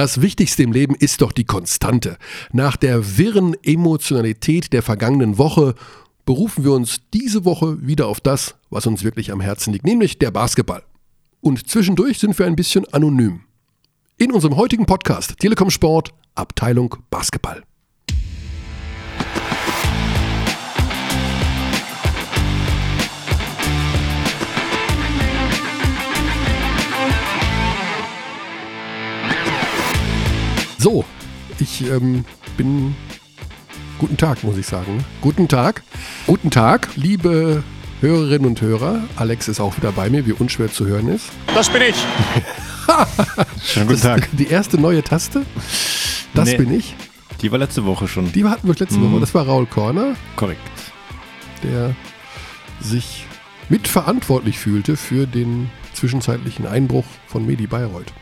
Das Wichtigste im Leben ist doch die Konstante. Nach der wirren Emotionalität der vergangenen Woche berufen wir uns diese Woche wieder auf das, was uns wirklich am Herzen liegt, nämlich der Basketball. Und zwischendurch sind wir ein bisschen anonym. In unserem heutigen Podcast Telekom Sport, Abteilung Basketball. So, ich ähm, bin. Guten Tag, muss ich sagen. Guten Tag. Guten Tag, liebe Hörerinnen und Hörer. Alex ist auch wieder bei mir, wie unschwer zu hören ist. Das bin ich. Schönen guten Tag. Die erste neue Taste. Das nee, bin ich. Die war letzte Woche schon. Die hatten wir letzte mhm. Woche. Das war Raul Korner. Korrekt. Der sich mitverantwortlich fühlte für den zwischenzeitlichen Einbruch von Medi Bayreuth.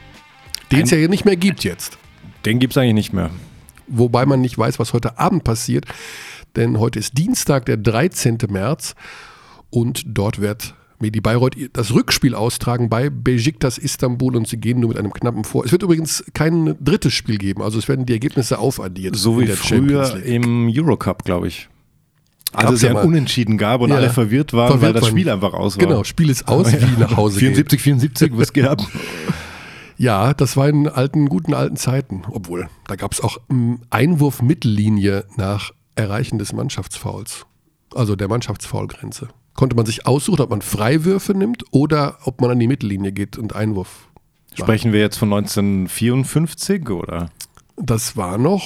Den es ja nicht mehr gibt jetzt. Den gibt es eigentlich nicht mehr. Wobei man nicht weiß, was heute Abend passiert, denn heute ist Dienstag, der 13. März und dort wird Medi Bayreuth das Rückspiel austragen bei Besiktas Istanbul und sie gehen nur mit einem knappen Vor. Es wird übrigens kein drittes Spiel geben, also es werden die Ergebnisse aufaddiert. So wie früher im Eurocup, glaube ich. Also es ja ein Unentschieden gab und ja, alle verwirrt waren, verwirrt weil das Spiel einfach aus war. Genau, Spiel ist aus, ja. wie nach Hause 74, 74, was geht ab? Ja, das war in alten, guten alten Zeiten. Obwohl, da gab es auch Einwurf Mittellinie nach Erreichen des Mannschaftsfouls. Also der Mannschaftsfoulgrenze. Konnte man sich aussuchen, ob man Freiwürfe nimmt oder ob man an die Mittellinie geht und Einwurf. Sprechen wir jetzt von 1954 oder? Das war noch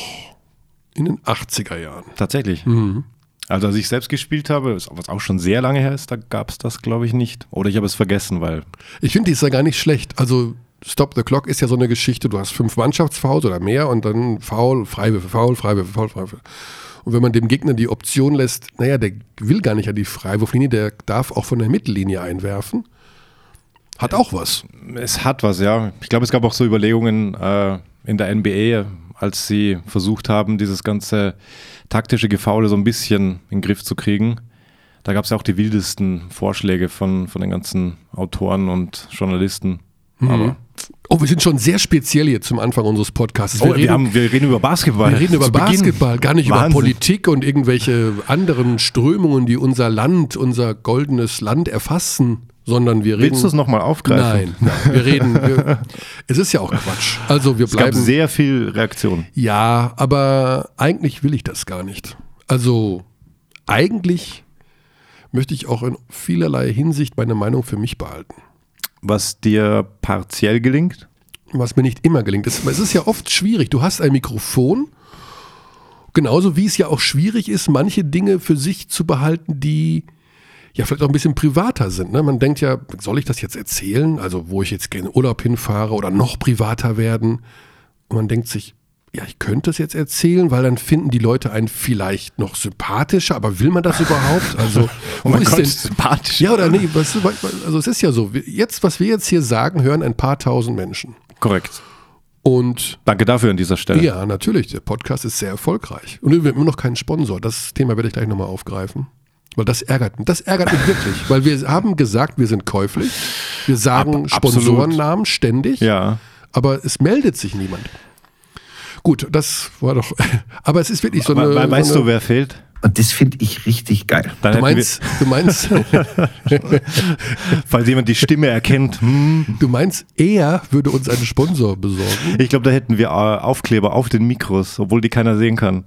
in den 80er Jahren. Tatsächlich. Mhm. Also als ich selbst gespielt habe, was auch schon sehr lange her ist, da gab es das, glaube ich, nicht. Oder ich habe es vergessen, weil. Ich finde, die ist ja gar nicht schlecht. Also Stop the Clock ist ja so eine Geschichte, du hast fünf Mannschaftsfouls oder mehr und dann Foul, Freiwürfe, Foul, Freiwürfe, Foul, Freiwürfe. Und wenn man dem Gegner die Option lässt, naja, der will gar nicht an die Freiwurflinie, der darf auch von der Mittellinie einwerfen. Hat auch was. Es hat was, ja. Ich glaube, es gab auch so Überlegungen äh, in der NBA, als sie versucht haben, dieses ganze taktische Gefaule so ein bisschen in den Griff zu kriegen. Da gab es ja auch die wildesten Vorschläge von, von den ganzen Autoren und Journalisten. Mhm. Aber Oh, wir sind schon sehr speziell hier zum Anfang unseres Podcasts. Wir, oh, reden, wir, haben, wir reden über Basketball. Wir reden über Basketball, gar nicht Wahnsinn. über Politik und irgendwelche anderen Strömungen, die unser Land, unser goldenes Land erfassen, sondern wir reden. Willst du es nochmal aufgreifen? Nein, nein, wir reden. Wir, es ist ja auch Quatsch. Also wir bleiben. Es gab sehr viel Reaktion. Ja, aber eigentlich will ich das gar nicht. Also eigentlich möchte ich auch in vielerlei Hinsicht meine Meinung für mich behalten was dir partiell gelingt? Was mir nicht immer gelingt. Es, ist ja oft schwierig. Du hast ein Mikrofon, genauso wie es ja auch schwierig ist, manche Dinge für sich zu behalten, die ja vielleicht auch ein bisschen privater sind. Ne? Man denkt ja, soll ich das jetzt erzählen? Also wo ich jetzt gerne Urlaub hinfahre oder noch privater werden? Und man denkt sich, ja, ich könnte es jetzt erzählen, weil dann finden die Leute einen vielleicht noch sympathischer, aber will man das überhaupt? Also, wo ist denn sympathisch? Ja oder nee, was, also es ist ja so, jetzt, was wir jetzt hier sagen, hören ein paar tausend Menschen. Korrekt. Und danke dafür an dieser Stelle. Ja, natürlich, der Podcast ist sehr erfolgreich. Und wir haben immer noch keinen Sponsor. Das Thema werde ich gleich nochmal aufgreifen. Weil das ärgert mich. Das ärgert mich wirklich. Weil wir haben gesagt, wir sind käuflich. Wir sagen Ab, Sponsorennamen ständig. Ja. Aber es meldet sich niemand. Gut, das war doch. Aber es ist wirklich so eine. We weißt so eine, du, wer fehlt? Und das finde ich richtig geil. Dann du meinst, du meinst, falls jemand die Stimme erkennt. Hm. Du meinst, er würde uns einen Sponsor besorgen? Ich glaube, da hätten wir äh, Aufkleber auf den Mikros, obwohl die keiner sehen kann.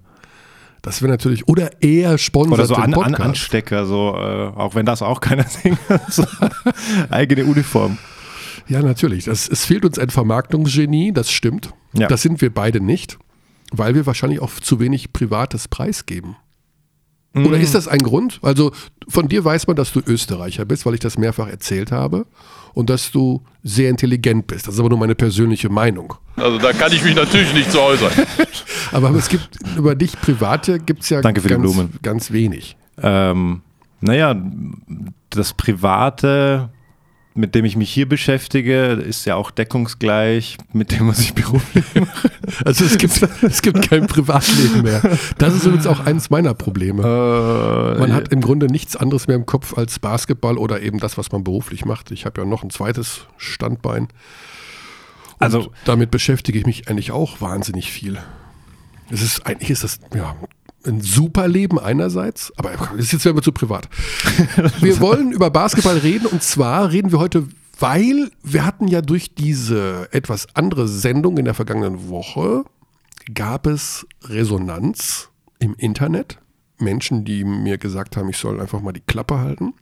Das wäre natürlich, oder er sponsert Oder so an, an Anstecker, so, äh, auch wenn das auch keiner sehen kann. So, eigene Uniform. Ja, natürlich. Das, es fehlt uns ein Vermarktungsgenie, das stimmt. Ja. Das sind wir beide nicht, weil wir wahrscheinlich auch zu wenig privates preisgeben. Mhm. Oder ist das ein Grund? Also von dir weiß man, dass du Österreicher bist, weil ich das mehrfach erzählt habe und dass du sehr intelligent bist. Das ist aber nur meine persönliche Meinung. Also da kann ich mich natürlich nicht zu äußern. aber es gibt über dich private gibt es ja Danke für ganz, die Blumen. ganz wenig. Ähm, naja, das Private mit dem ich mich hier beschäftige, ist ja auch deckungsgleich mit dem, was ich beruflich mache. Also es gibt, es gibt kein Privatleben mehr. Das ist übrigens auch eines meiner Probleme. Äh, man hat im Grunde nichts anderes mehr im Kopf als Basketball oder eben das, was man beruflich macht. Ich habe ja noch ein zweites Standbein. Also- damit beschäftige ich mich eigentlich auch wahnsinnig viel. Es ist eigentlich ist das ja ein super Leben einerseits, aber das ist jetzt wir zu privat. Wir wollen über Basketball reden und zwar reden wir heute, weil wir hatten ja durch diese etwas andere Sendung in der vergangenen Woche gab es Resonanz im Internet. Menschen, die mir gesagt haben, ich soll einfach mal die Klappe halten.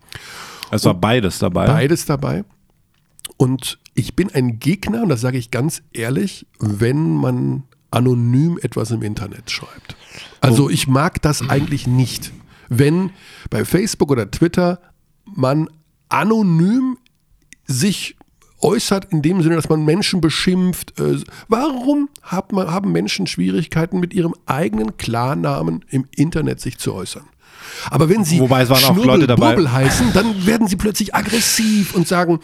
Es war beides dabei. Beides dabei. Und ich bin ein Gegner, und das sage ich ganz ehrlich, wenn man anonym etwas im Internet schreibt. Also ich mag das eigentlich nicht. Wenn bei Facebook oder Twitter man anonym sich äußert in dem Sinne, dass man Menschen beschimpft. Äh, warum hat man, haben Menschen Schwierigkeiten mit ihrem eigenen Klarnamen im Internet sich zu äußern? Aber wenn sie Wobei es waren auch Leute dabei- heißen, dann werden sie plötzlich aggressiv und sagen,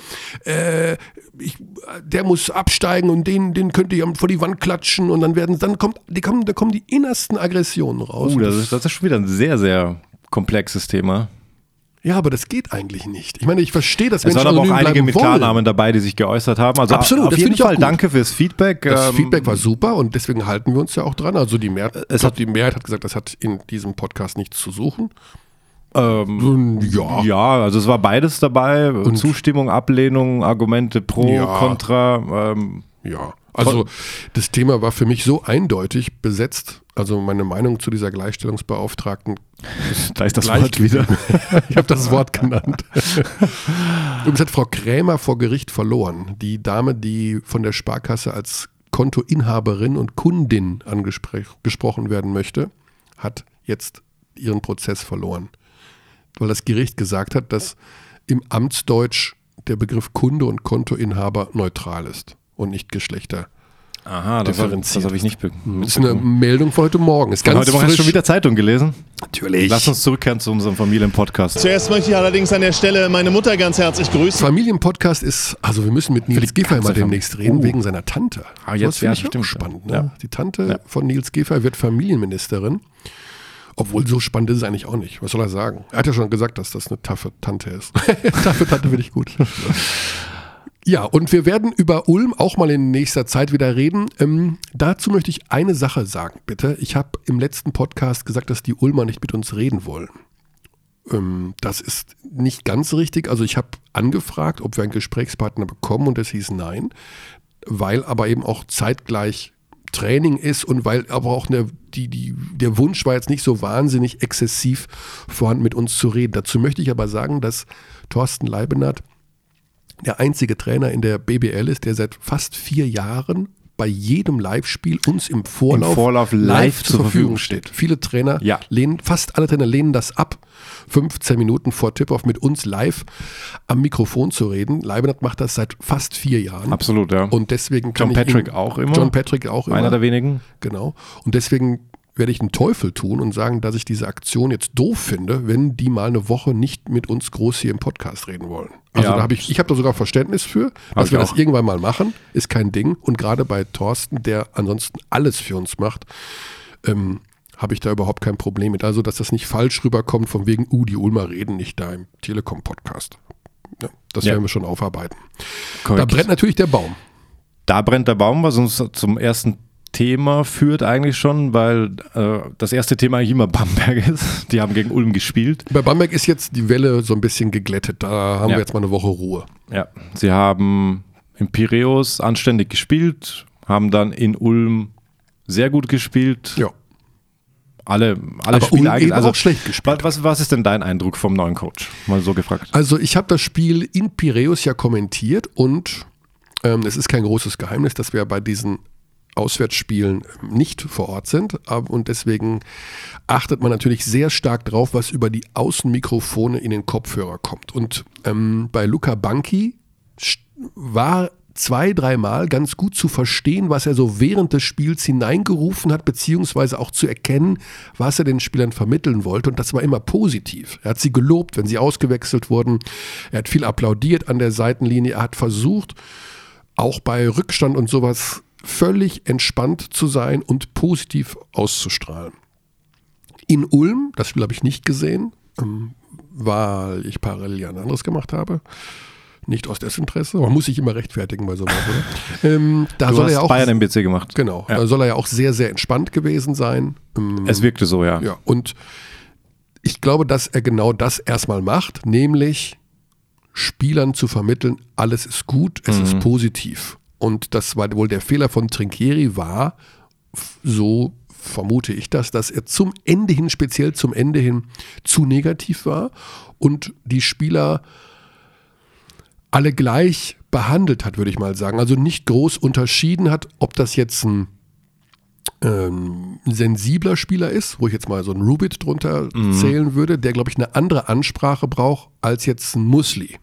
äh, ich, der muss absteigen und den, den könnt ihr vor die Wand klatschen und dann werden, dann kommt, die kommen, da kommen die innersten Aggressionen raus. Uh, das ist, das ist schon wieder ein sehr, sehr komplexes Thema. ja, aber das geht eigentlich nicht. Ich meine, ich verstehe, dass Es Menschen waren aber auch einige mit wollen. Klarnamen dabei, die sich geäußert haben. Also Absolut, auf das jeden Fall danke fürs Feedback. Das Ähm, Feedback war super und deswegen halten wir uns ja auch dran. Also die Mehrheit, Es hat- die Mehrheit hat gesagt, das hat in diesem Podcast nichts zu suchen. Ähm, Ja. ja, also es war beides dabei. Zustimmung, Ablehnung, Argumente pro, Ja. kontra. Ähm, Ja, also das Thema war für mich so eindeutig besetzt. Also meine Meinung zu dieser Gleichstellungsbeauftragten. da ist das Gleich- Wort wieder. ich habe das Wort genannt. Übrigens hat Frau Krämer vor Gericht verloren. Die Dame, die von der Sparkasse als Kontoinhaberin und Kundin angesprochen werden möchte, hat jetzt ihren Prozess verloren. Weil das Gericht gesagt hat, dass im Amtsdeutsch der Begriff Kunde und Kontoinhaber neutral ist und nicht Geschlechter. Aha, das, das habe ich nicht be Das ist eine Meldung von heute Morgen. Ist ganz heute Morgen hast du schon wieder Zeitung gelesen. Natürlich. Lass uns zurückkehren zu unserem Familienpodcast. Zuerst möchte ich allerdings an der Stelle meine Mutter ganz herzlich grüßen. Familienpodcast ist, also wir müssen mit Nils die Giffey mal demnächst reden, Uh. wegen seiner Tante. Ah, jetzt- das finde ja, ich auch stimmt. spannend. Ne? Ja. Die Tante Ja. von Nils Giffey wird Familienministerin. Obwohl, so spannend ist es eigentlich auch nicht. Was soll er sagen? Er hat ja schon gesagt, dass das eine taffe Tante ist. taffe Tante finde ich gut. Ja, und wir werden über Ulm auch mal in nächster Zeit wieder reden. Ähm, dazu möchte ich eine Sache sagen, bitte. Ich habe im letzten Podcast gesagt, dass die Ulmer nicht mit uns reden wollen. Ähm, das ist nicht ganz richtig. Also ich habe angefragt, ob wir einen Gesprächspartner bekommen und es hieß nein, weil aber eben auch zeitgleich Training ist und weil aber auch eine, die, die, der Wunsch war jetzt nicht so wahnsinnig exzessiv vorhanden, mit uns zu reden. Dazu möchte ich aber sagen, dass Thorsten Leibenhardt der einzige Trainer in der BBL ist, der seit fast vier Jahren bei jedem Live-Spiel uns im Vorlauf, Im Vorlauf live zur Verfügung steht. Viele Trainer Ja. lehnen, fast alle Trainer lehnen das ab, 15 Minuten vor Tip-Off mit uns live am Mikrofon zu reden. Leibenhardt macht das seit fast vier Jahren. Absolut, ja. Und deswegen kann John ich Patrick ihm, auch immer. John Patrick auch immer. Einer der wenigen. Genau. Und deswegen werde ich einen Teufel tun und sagen, dass ich diese Aktion jetzt doof finde, wenn die mal eine Woche nicht mit uns groß hier im Podcast reden wollen. Also Ja. da habe ich, ich habe da sogar Verständnis für, dass wir das auch. irgendwann mal machen, ist kein Ding. Und gerade bei Thorsten, der ansonsten alles für uns macht, ähm, habe ich da überhaupt kein Problem mit. Also, dass das nicht falsch rüberkommt, von wegen, uh, die Ulmer reden nicht da im Telekom-Podcast. Ja, das Ja. werden wir schon aufarbeiten. Da Korrekt. brennt natürlich der Baum. Da brennt der Baum, was uns zum ersten Thema führt eigentlich schon, weil äh, das erste Thema eigentlich immer Bamberg ist. Die haben gegen Ulm gespielt. Bei Bamberg ist jetzt die Welle so ein bisschen geglättet. Da haben Ja. wir jetzt mal eine Woche Ruhe. Ja, sie haben in Piräus anständig gespielt, haben dann in Ulm sehr gut gespielt. Ja. Alle, alle Aber Spiele eigentlich. Also, auch schlecht gespielt. Was, was ist denn dein Eindruck vom neuen Coach? Mal so gefragt. Also ich habe das Spiel in Piräus ja kommentiert und ähm, es ist kein großes Geheimnis, dass wir bei diesen Auswärtsspielen nicht vor Ort sind. Und deswegen achtet man natürlich sehr stark drauf, was über die Außenmikrofone in den Kopfhörer kommt. Und ähm, bei Luca Banki war zwei, dreimal ganz gut zu verstehen, was er so während des Spiels hineingerufen hat, beziehungsweise auch zu erkennen, was er den Spielern vermitteln wollte. Und das war immer positiv. Er hat sie gelobt, wenn sie ausgewechselt wurden. Er hat viel applaudiert an der Seitenlinie. Er hat versucht, auch bei Rückstand und sowas völlig entspannt zu sein und positiv auszustrahlen. In Ulm, das Spiel habe ich nicht gesehen, ähm, weil ich parallel ja ein anderes gemacht habe. nicht aus Desinteresse. Man muss sich immer rechtfertigen bei sowas, oder? ähm, da Du soll hast er ja auch, Bayern MBC gemacht. genau, Ja. da soll er ja auch sehr, sehr entspannt gewesen sein. Ähm, Es wirkte so, ja. ja, und ich glaube, dass er genau das erstmal macht, nämlich Spielern zu vermitteln, alles ist gut, es ist positiv. Und das war wohl der Fehler von Trinkieri war, so vermute ich das, dass er zum Ende hin, speziell zum Ende hin, zu negativ war und die Spieler alle gleich behandelt hat, würde ich mal sagen. Also nicht groß unterschieden hat, ob das jetzt ein ähm, sensibler Spieler ist, wo ich jetzt mal so einen Rubit drunter zählen würde, der, glaube ich, eine andere Ansprache braucht als jetzt ein Musli.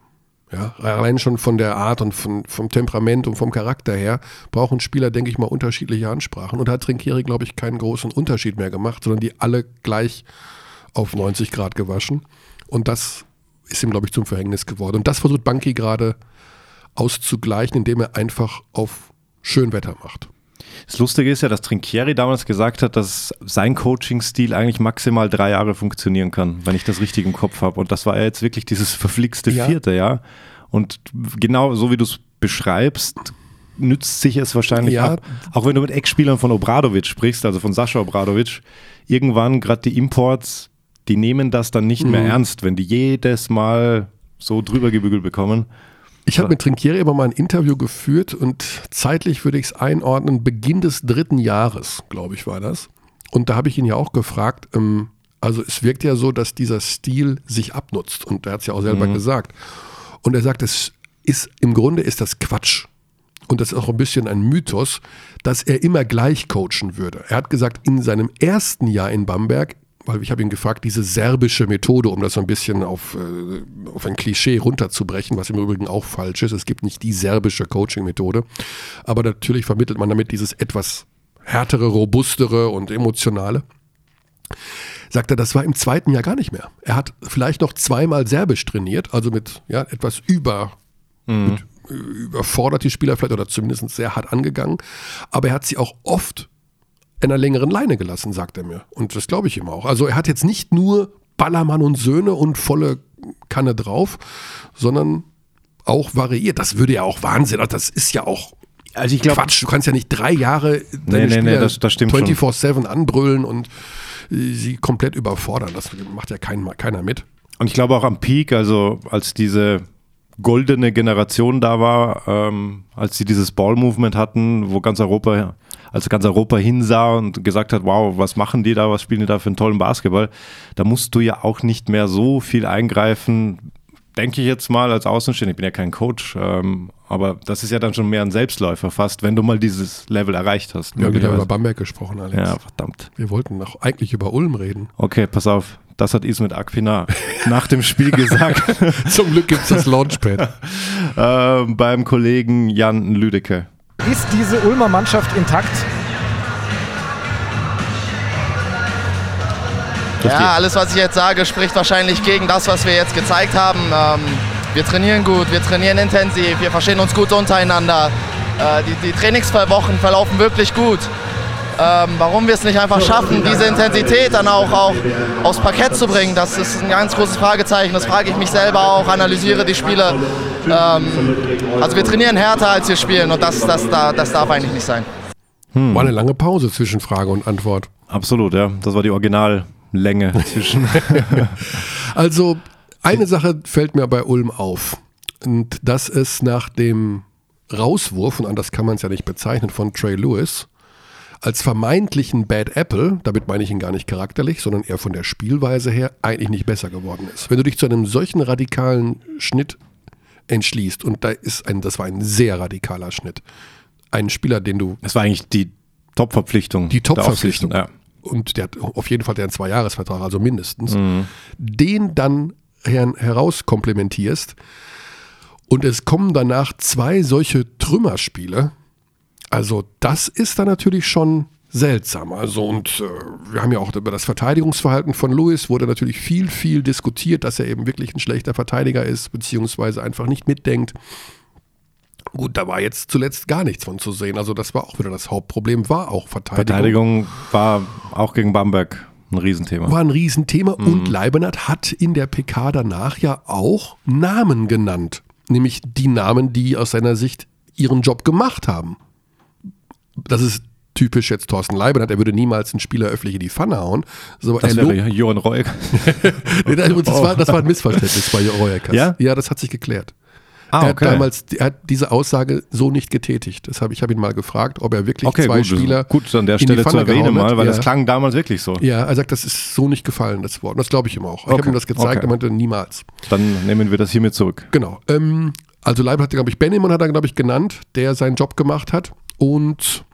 Ja, allein schon von der Art und von, vom Temperament und vom Charakter her brauchen Spieler, denke ich mal, unterschiedliche Ansprachen. Und da hat Trinkieri, glaube ich, keinen großen Unterschied mehr gemacht, sondern die alle gleich auf 90 Grad gewaschen. Und das ist ihm, glaube ich, zum Verhängnis geworden. Und das versucht Banki gerade auszugleichen, indem er einfach auf Schönwetter macht. Das Lustige ist ja, dass Trinkieri damals gesagt hat, dass sein Coaching-Stil eigentlich maximal drei Jahre funktionieren kann, wenn ich das richtig im Kopf habe. Und das war ja jetzt wirklich dieses verflixte Ja. vierte Jahr. Und genau so wie du es beschreibst, nützt sich es wahrscheinlich Ja. ab. Auch wenn du mit Ex-Spielern von Obradovic sprichst, also von Sascha Obradovic, irgendwann gerade die Imports, die nehmen das dann nicht Mhm. mehr ernst, wenn die jedes Mal so drüber gebügelt bekommen. Ich habe mit Trinkieri immer mal ein Interview geführt und zeitlich würde ich es einordnen, Beginn des dritten Jahres, glaube ich, war das. Und da habe ich ihn ja auch gefragt, ähm, also es wirkt ja so, dass dieser Stil sich abnutzt und er hat es ja auch selber gesagt. Und er sagt, es ist, im Grunde ist das Quatsch. Und das ist auch ein bisschen ein Mythos, dass er immer gleich coachen würde. Er hat gesagt, in seinem ersten Jahr in Bamberg, weil ich habe ihn gefragt, diese serbische Methode, um das so ein bisschen auf, äh, auf ein Klischee runterzubrechen, was im Übrigen auch falsch ist. Es gibt nicht die serbische Coaching-Methode. Aber natürlich vermittelt man damit dieses etwas härtere, robustere und emotionale. Sagt er, das war im zweiten Jahr gar nicht mehr. Er hat vielleicht noch zweimal Serbisch trainiert, also mit ja, etwas über, mit, äh, überfordert die Spieler vielleicht oder zumindest sehr hart angegangen. Aber er hat sie auch oft in einer längeren Leine gelassen, sagt er mir. Und das glaube ich ihm auch. Also er hat jetzt nicht nur Ballermann und Söhne und volle Kanne drauf, sondern auch variiert. Das würde ja auch Wahnsinn. Das ist ja auch Also ich glaube, Quatsch. Du kannst ja nicht drei Jahre deine nee, nee, Spieler das- das stimmt schon. 24-7 anbrüllen und äh, sie komplett überfordern. Das macht ja kein, keiner mit. Und ich glaube auch am Peak, also als diese goldene Generation da war, ähm, als sie dieses Ball-Movement hatten, wo ganz Europa, als ganz Europa hinsah und gesagt hat, wow, was machen die da, was spielen die da für einen tollen Basketball, da musst du ja auch nicht mehr so viel eingreifen, denke ich jetzt mal als Außenstehender, ich bin ja kein Coach, ähm, aber das ist ja dann schon mehr ein Selbstläufer fast, wenn du mal dieses Level erreicht hast. Wir haben wieder über Bamberg gesprochen, Alex. ja, verdammt. Wir wollten doch eigentlich über Ulm reden. Okay, pass auf, das hat Ismet Akpinar nach dem Spiel gesagt. Zum Glück gibt es das Launchpad. ähm, beim Kollegen Jan Lüdecke. Ist diese Ulmer Mannschaft intakt? Ja, alles, was ich jetzt sage, spricht wahrscheinlich gegen das, was wir jetzt gezeigt haben. Ähm, wir trainieren gut, wir trainieren intensiv, wir verstehen uns gut untereinander. Äh, die, die Trainingswochen verlaufen wirklich gut. Ähm, warum wir es nicht einfach schaffen, diese Intensität dann auch, auch aufs Parkett zu bringen, das ist ein ganz großes Fragezeichen. Das frage ich mich selber auch, analysiere die Spiele. Ähm, also wir trainieren härter, als wir spielen und das, das, das, das darf eigentlich nicht sein. War eine lange Pause zwischen Frage und Antwort. Absolut, ja. Das war die Originallänge zwischen. Also, eine Sache fällt mir bei Ulm auf. Und das ist nach dem Rauswurf, und anders kann man es ja nicht bezeichnen, von Trey Lewis, als vermeintlichen Bad Apple, damit meine ich ihn gar nicht charakterlich, sondern eher von der Spielweise her, eigentlich nicht besser geworden ist. Wenn du dich zu einem solchen radikalen Schnitt entschließt, und da ist ein, das war ein sehr radikaler Schnitt, ein Spieler, den du Das war eigentlich die Top-Verpflichtung. Die der Top-Verpflichtung. Aufsicht, Und der hat auf jeden Fall den Zwei-Jahres-Vertrag, also mindestens. Den dann her herauskomplementierst und es kommen danach zwei solche Trümmerspiele. Also das ist dann natürlich schon seltsam. Also und äh, wir haben ja auch über das Verteidigungsverhalten von Lewis wurde natürlich viel, viel diskutiert, dass er eben wirklich ein schlechter Verteidiger ist, beziehungsweise einfach nicht mitdenkt. Gut, da war jetzt zuletzt gar nichts von zu sehen. Also das war auch wieder das Hauptproblem, war auch Verteidigung. Verteidigung war auch gegen Bamberg ein Riesenthema. War ein Riesenthema und Leibenhardt hat in der PK danach ja auch Namen genannt. nämlich die Namen, die aus seiner Sicht ihren Job gemacht haben. Das ist typisch jetzt Thorsten Leibniz, er würde niemals einen Spieler öffentlich in die Pfanne hauen. So, Das wäre ja Johann Reuk. Nee, das, das, war, das war ein Missverständnis bei Royakas. Ja? ja, das hat sich geklärt. Ah, Er hat damals, er hat diese Aussage so nicht getätigt. Das hab, ich habe ihn mal gefragt, ob er wirklich okay, zwei gut, Spieler gut an der Stelle zu erwähnen mal, weil ja. das klang damals wirklich so. Ja, er sagt, das ist so nicht gefallen, das Wort. Und das glaube ich ihm auch. Ich habe Okay, ihm das gezeigt, okay. er meinte niemals. Dann nehmen wir das hiermit zurück. Genau. Ähm, also Leib hat, glaube ich, Benjamin hat er, glaube ich, genannt, der seinen Job gemacht hat. Und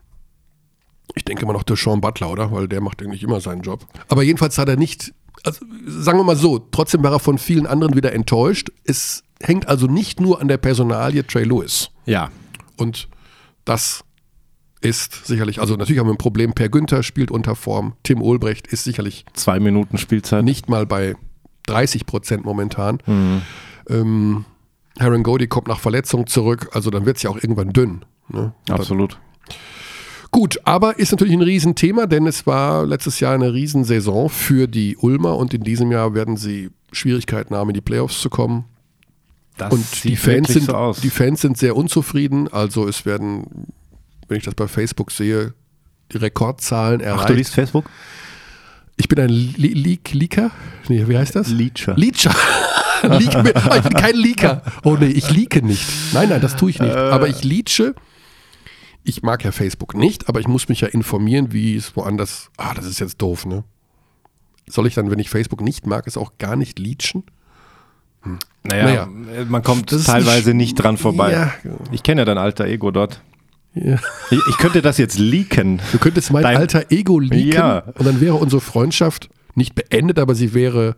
ich denke immer noch Sean Butler, oder? Weil der macht eigentlich immer seinen Job. Aber jedenfalls hat er nicht, also sagen wir mal so, trotzdem war er von vielen anderen wieder enttäuscht. Es hängt also nicht nur an der Personalie Trey Lewis. Ja. Und das ist sicherlich, also natürlich haben wir ein Problem. Per Günther spielt unter Form. Tim Olbrecht ist sicherlich Zwei Minuten Spielzeit. nicht mal bei 30 Prozent momentan. Mhm. Ähm, Haran Cody kommt nach Verletzung zurück, also dann wird es ja auch irgendwann dünn. Ne? Absolut. Gut, aber ist natürlich ein Riesenthema, denn es war letztes Jahr eine Riesensaison für die Ulmer und in diesem Jahr werden sie Schwierigkeiten haben, in die Playoffs zu kommen. Das Und die Fans, sind, so aus. die Fans sind sehr unzufrieden. Also es werden, wenn ich das bei Facebook sehe, Rekordzahlen Ach, erreicht. du liest Facebook? ich bin ein Le Leak Leaker? Nee, wie heißt das? Leacher. Leacher. Leak. Oh, ich bin kein Leaker. Oh nee, ich leake nicht. Nein, nein, das tue ich nicht. Aber ich leache. Ich mag ja Facebook nicht, aber ich muss mich ja informieren, wie es woanders. Ah, das ist jetzt doof, ne? Soll ich dann, wenn ich Facebook nicht mag, es auch gar nicht leachen? Naja, Naja. äh, man kommt teilweise Sch- nicht dran vorbei. Ja. Ich kenne ja dein alter Ego dort. Ja. Ich, ich könnte das jetzt leaken. Du könntest mein Dein- alter Ego leaken Ja. und dann wäre unsere Freundschaft nicht beendet, aber sie wäre.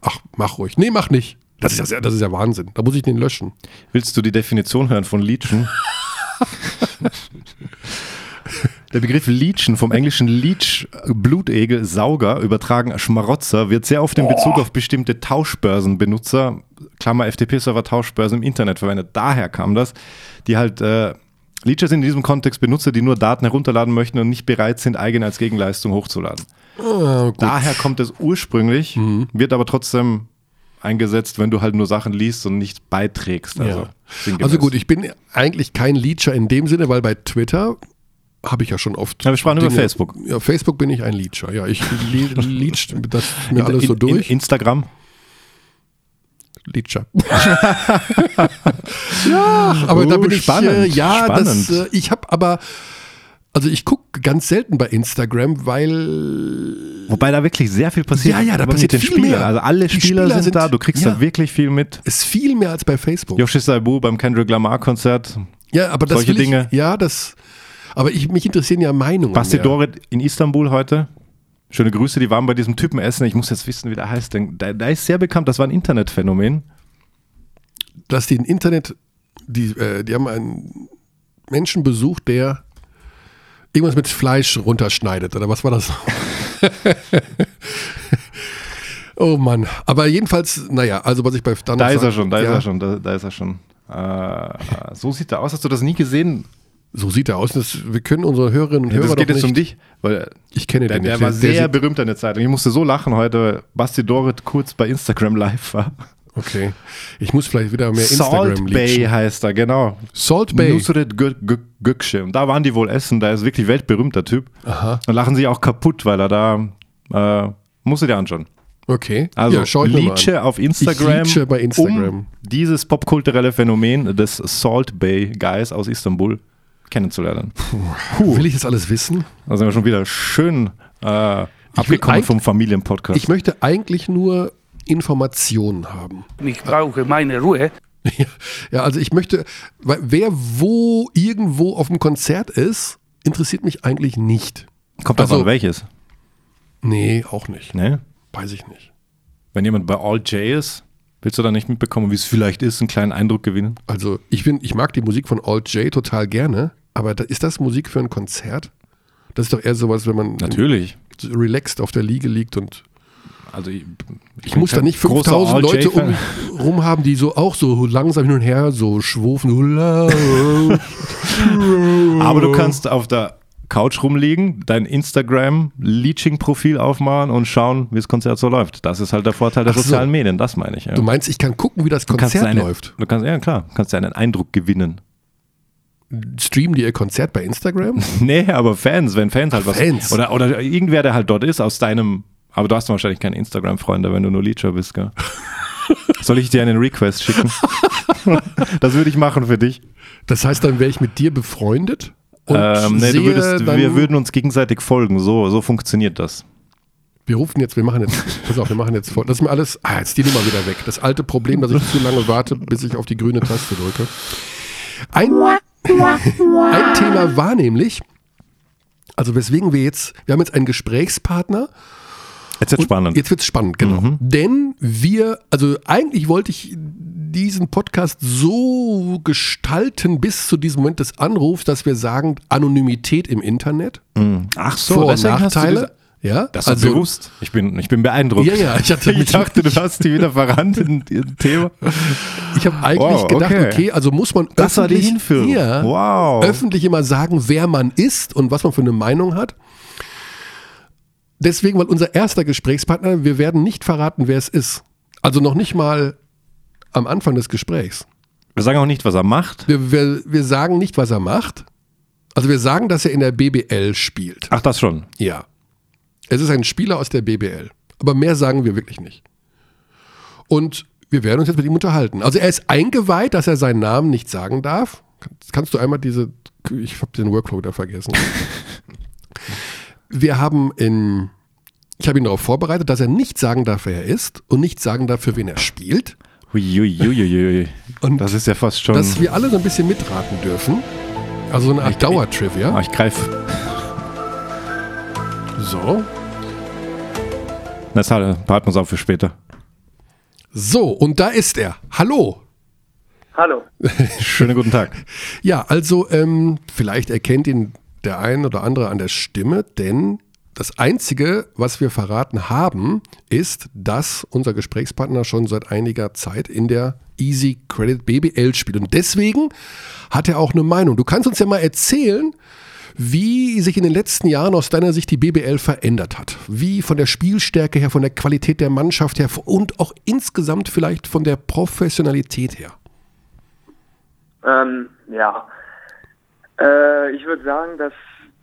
Ach, mach ruhig. Nee, mach nicht. Das ist ja, das ist ja Wahnsinn. Da muss ich den löschen. Willst du die Definition hören von Leechen? Der Begriff Leechen vom englischen Leech, Blutegel, Sauger, übertragen Schmarotzer, wird sehr oft in Bezug auf bestimmte Tauschbörsenbenutzer, Klammer FTP-Server Tauschbörsen im Internet verwendet. Daher kam das, die halt, äh, Leecher sind in diesem Kontext Benutzer, die nur Daten herunterladen möchten und nicht bereit sind, eigene als Gegenleistung hochzuladen. Gut. Daher kommt es ursprünglich, wird aber trotzdem eingesetzt, wenn du halt nur Sachen liest und nicht beiträgst. Also, Ja. Also gut, ich bin eigentlich kein Leecher in dem Sinne, weil bei Twitter habe ich ja schon oft. Ja, wir sprachen über Dinge- Facebook. Ja, Facebook bin ich ein Leecher. Ja, ich le- leech das mir In- alles so durch. In Instagram. Leecher. ja, aber da Oh, bin ich spannend, Äh, ja, das, spannend. äh, ich habe aber also ich gucke ganz selten bei Instagram, weil Wobei da wirklich sehr viel passiert. Ja, ja, da passiert mit den viel Spielern. mehr. Also alle Spieler, Spieler sind, sind- da, du kriegst ja. da wirklich viel mit. es viel mehr als bei Facebook. Yoshi Saibu beim Kendrick Lamar Konzert, ja, aber das solche will ich, Dinge. Ja, das. Aber ich, mich interessieren ja Meinungen. Basti mehr. Dorit in Istanbul heute. Schöne Grüße, die waren bei diesem Typen essen. Ich muss jetzt wissen, wie der heißt. Denn Der, der ist sehr bekannt, das war ein Internetphänomen. dass die im Internet, die, äh, die haben einen Menschen besucht, der irgendwas mit Fleisch runterschneidet, oder was war das? oh Mann. Aber jedenfalls, naja, also was ich bei dann Da ist er schon, da ist ja, er schon, da, da ist er schon. Äh, so sieht er aus. Hast du das nie gesehen? So sieht er aus. Das, wir können unsere Hörerinnen und Hörer das geht jetzt nicht. um dich. Weil Ich kenne der, den der nicht. war sehr sieht- berühmt in der Zeitung. Ich musste so lachen heute, Basti Dorit kurz bei Instagram live war. Okay. Ich muss vielleicht wieder mehr Salt Instagram Bay leachen. heißt er, genau. Salt Bay. Nusret. Und da waren die wohl essen. Da ist wirklich weltberühmter Typ. Aha. Und lachen sie auch kaputt, weil er da, äh, musst du dir anschauen. Okay. Also ja. Leeche auf Instagram, Ich bei Instagram. um dieses popkulturelle Phänomen des Salt Bay Guys aus Istanbul kennenzulernen. Will ich das alles wissen? Da sind wir schon wieder schön äh, abgekommen vom Familienpodcast. Ich möchte eigentlich nur Informationen haben. Ich brauche meine Ruhe. Ja, also ich möchte, weil wer wo irgendwo auf dem Konzert ist, interessiert mich eigentlich nicht. Kommt also- welches? Nee, auch nicht. Ne? Weiß ich nicht. Wenn jemand bei All J ist, willst du dann nicht mitbekommen, wie es vielleicht ist, einen kleinen Eindruck gewinnen? Also ich bin, ich mag die Musik von Alt J total gerne, aber da, ist das Musik für ein Konzert? Das ist doch eher sowas, wenn man Natürlich. relaxed auf der Liege liegt und Also ich, ich muss da nicht 5000 Leute um mich rum haben, die so auch so langsam hin und her so schwufen. Hula, Aber du kannst auf der Couch rumliegen, dein Instagram-Leaching-Profil aufmachen und schauen, wie das Konzert so läuft. Das ist halt der Vorteil der Ach so. sozialen Medien, das meine ich. Ja. Du meinst, ich kann gucken, wie das Du kannst Konzert eine, läuft? Du kannst, ja klar, kannst ja einen Eindruck gewinnen. Streamen die ihr Konzert bei Instagram? Nee, aber Fans, wenn Fans halt was. Fans. Oder, oder irgendwer, der halt dort ist, aus deinem. Aber du hast wahrscheinlich keine Instagram-Freunde, wenn du nur Leecher bist, gell? Soll ich dir einen Request schicken? das würde ich machen für dich. Das heißt, dann wäre ich mit dir befreundet und Ähm, nee, du würdest, wir würden uns gegenseitig folgen. So, so funktioniert das. wir rufen jetzt, wir machen jetzt, pass auf, wir machen jetzt vor, das ist mir alles, ah, jetzt die Nummer wieder weg. Das alte Problem, dass ich zu lange warte, bis ich auf die grüne Taste drücke. Ein, ein Thema war nämlich, also weswegen wir jetzt, wir haben jetzt einen Gesprächspartner, Jetzt wird spannend. Jetzt wird es spannend, genau. Denn wir, also eigentlich wollte ich diesen Podcast so gestalten bis zu diesem Moment des Anrufs, dass wir sagen, Anonymität im Internet, Ach so, Vor- und Nachteile. Ja, Das ist bewusst. Ich bin, ich bin beeindruckt. Ja, ja, ich hatte ich dachte, du hast die wieder verrannt in in Thema. Ich habe eigentlich Wow, gedacht, okay. also muss man Das öffentlich. Ja, Wow. öffentlich immer sagen, wer man ist und was man für eine Meinung hat. Deswegen, weil unser erster Gesprächspartner, wir werden nicht verraten, wer es ist. Also noch nicht mal am Anfang des Gesprächs. Wir sagen auch nicht, was er macht. Wir, wir, wir sagen nicht, was er macht. Also wir sagen, dass er in der BBL spielt. Ach, das schon. Ja. Es ist ein Spieler aus der BBL. Aber mehr sagen wir wirklich nicht. Und wir werden uns jetzt mit ihm unterhalten. Also er ist eingeweiht, dass er seinen Namen nicht sagen darf. Kannst, du einmal diese, ich habe den Workflow da vergessen. wir haben in, ich habe ihn darauf vorbereitet, dass er nicht sagen darf, wer er ist und nicht sagen darf, für wen er spielt. Huiuiuiui. Und Das ist ja fast schon. Dass wir alle so ein bisschen mitraten dürfen. Also so eine Art Dauertrivia. Ah, ich greife. So. Das behalten wir uns auf für später. So, und da ist er. Hallo. Hallo. Schönen guten Tag. Ja, also ähm, vielleicht erkennt ihn der ein oder andere an der Stimme, denn das Einzige, was wir verraten haben, ist, dass unser Gesprächspartner schon seit einiger Zeit in der Easy Credit BBL spielt. Und deswegen hat er auch eine Meinung. Du kannst uns ja mal erzählen, wie sich in den letzten Jahren aus deiner Sicht die BBL verändert hat. Wie von der Spielstärke her, von der Qualität der Mannschaft her und auch insgesamt vielleicht von der Professionalität her. Ähm, ja. Äh, ich würde sagen, dass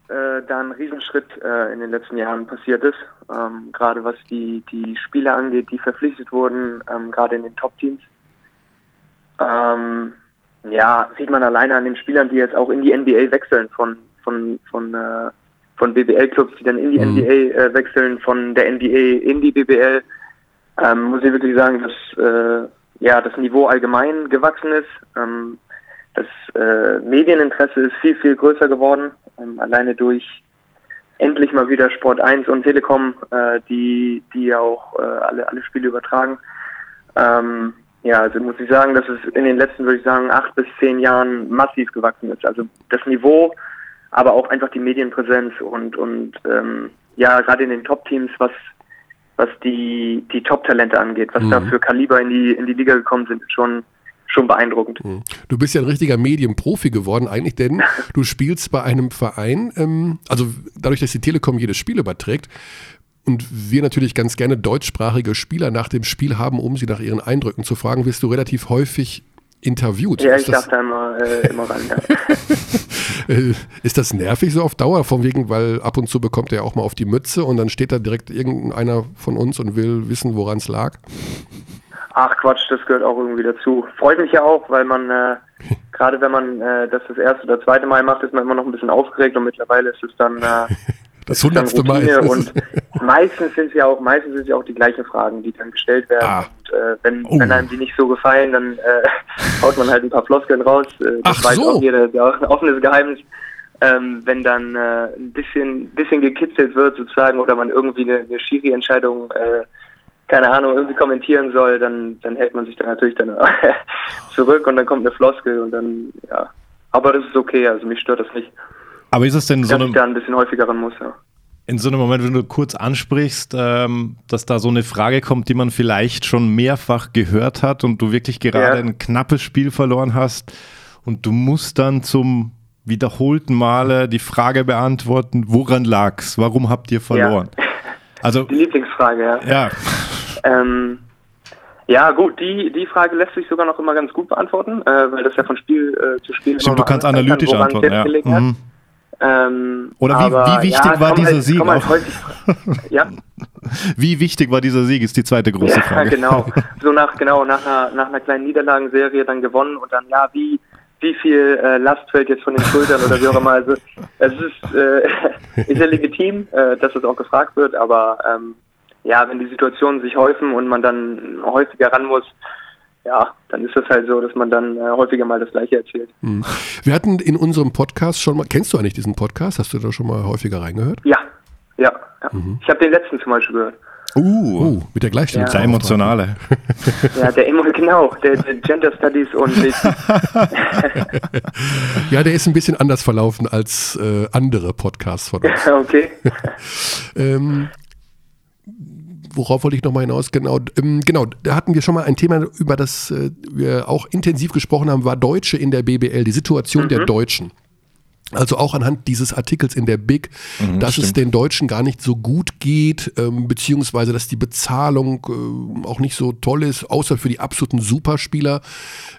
äh, da ein Riesenschritt äh, in den letzten Jahren passiert ist. Ähm, gerade was die, die Spieler angeht, die verpflichtet wurden, ähm, gerade in den Top-Teams. Ähm, ja, sieht man alleine an den Spielern, die jetzt auch in die NBA wechseln, von, von, von, äh, von BBL-Clubs, die dann in die Mhm. NBA äh, wechseln, von der NBA in die BBL. Ähm, muss ich wirklich sagen, dass äh, ja, das Niveau allgemein gewachsen ist. Ähm, das äh, Medieninteresse ist viel, viel größer geworden. Ähm, alleine durch endlich mal wieder Sport 1 und Telekom, äh, die, die ja auch äh, alle, alle Spiele übertragen. Ähm, ja, also muss ich sagen, dass es in den letzten, würde ich sagen, acht bis zehn Jahren massiv gewachsen ist. Also das Niveau, aber auch einfach die Medienpräsenz und, und ähm, ja, gerade in den Top-Teams, was was die, die Top-Talente angeht, was da für Kaliber in die, in die Liga gekommen sind, ist schon, schon beeindruckend. Du bist ja ein richtiger Medienprofi geworden eigentlich, denn du spielst bei einem Verein, ähm, also dadurch, dass die Telekom jedes Spiel überträgt und wir natürlich ganz gerne deutschsprachige Spieler nach dem Spiel haben, um sie nach ihren Eindrücken zu fragen, wirst du relativ häufig interviewt. Ja, ist, ich das, darf da immer, äh, immer ran. Ja. äh, ist das nervig so auf Dauer? Von wegen, weil ab und zu bekommt er auch mal auf die Mütze und dann steht da direkt irgendeiner von uns und will wissen, woran es lag? Ach Quatsch, das gehört auch irgendwie dazu. Freut mich ja auch, weil man, äh, gerade wenn man äh, das das erste oder zweite Mal macht, ist man immer noch ein bisschen aufgeregt und mittlerweile ist es dann, äh, Das hundertste Mal. Und meistens sind es ja auch, meistens sind es ja auch die gleichen Fragen, die dann gestellt werden. Ah. Und äh, wenn, Oh. wenn einem die nicht so gefallen, dann äh, haut man halt ein paar Floskeln raus. Äh, das Ach weiß so. auch jeder, ein offenes Geheimnis. Ähm, wenn dann äh, ein bisschen, bisschen gekitzelt wird sozusagen oder man irgendwie eine, eine Schiri-Entscheidung, äh, keine Ahnung, irgendwie kommentieren soll, dann, dann hält man sich dann natürlich dann zurück und dann kommt eine Floskel und dann, ja. Aber das ist okay, also mich stört das nicht, Aber ist es denn so dass ich da ein bisschen häufiger ran muss, ja. in so einem Moment, wenn du kurz ansprichst, ähm, dass da so eine Frage kommt, die man vielleicht schon mehrfach gehört hat und du wirklich gerade Ja. ein knappes Spiel verloren hast und du musst dann zum wiederholten Male die Frage beantworten, woran lag's? Warum habt ihr verloren? Ja. Also, Die Lieblingsfrage, ja. ja, Ähm, ja, gut, die, die Frage lässt sich sogar noch immer ganz gut beantworten, äh, weil das ja von Spiel äh, zu Spiel stimmt, du kannst analytisch kann, antworten. Ja. Mhm. Ähm, Oder wie- aber, wie wichtig ja, war dieser halt, Sieg halt ja, Wie wichtig war dieser Sieg, ist die zweite große ja, Frage. genau. So nach genau nach einer nach einer kleinen Niederlagenserie dann gewonnen und dann ja wie wie viel äh, Last fällt jetzt von den Schultern oder wie auch immer. Also es ist äh, ist ja legitim, äh, dass es auch gefragt wird, aber ähm, ja, wenn die Situationen sich häufen und man dann häufiger ran muss, ja, dann ist das halt so, dass man dann äh, häufiger mal das Gleiche erzählt. Hm. Wir hatten in unserem Podcast schon mal, kennst du eigentlich diesen Podcast? Hast du da schon mal häufiger reingehört? Ja, ja. ja. Ich habe den letzten zum Beispiel gehört. Uh, Oh, mit der Gleichstellung. der emotionale. Ja, der immer genau, der, der Gender Studies und Ja, der ist ein bisschen anders verlaufen als äh, andere Podcasts von uns. okay. ähm, worauf wollte ich nochmal hinaus? Genau, ähm, genau, da hatten wir schon mal ein Thema, über das äh, wir auch intensiv gesprochen haben, war Deutsche in der BBL, die Situation der Deutschen. Also auch anhand dieses Artikels in der Big, dass es den Deutschen gar nicht so gut geht, ähm, beziehungsweise dass die Bezahlung ähm, auch nicht so toll ist, außer für die absoluten Superspieler.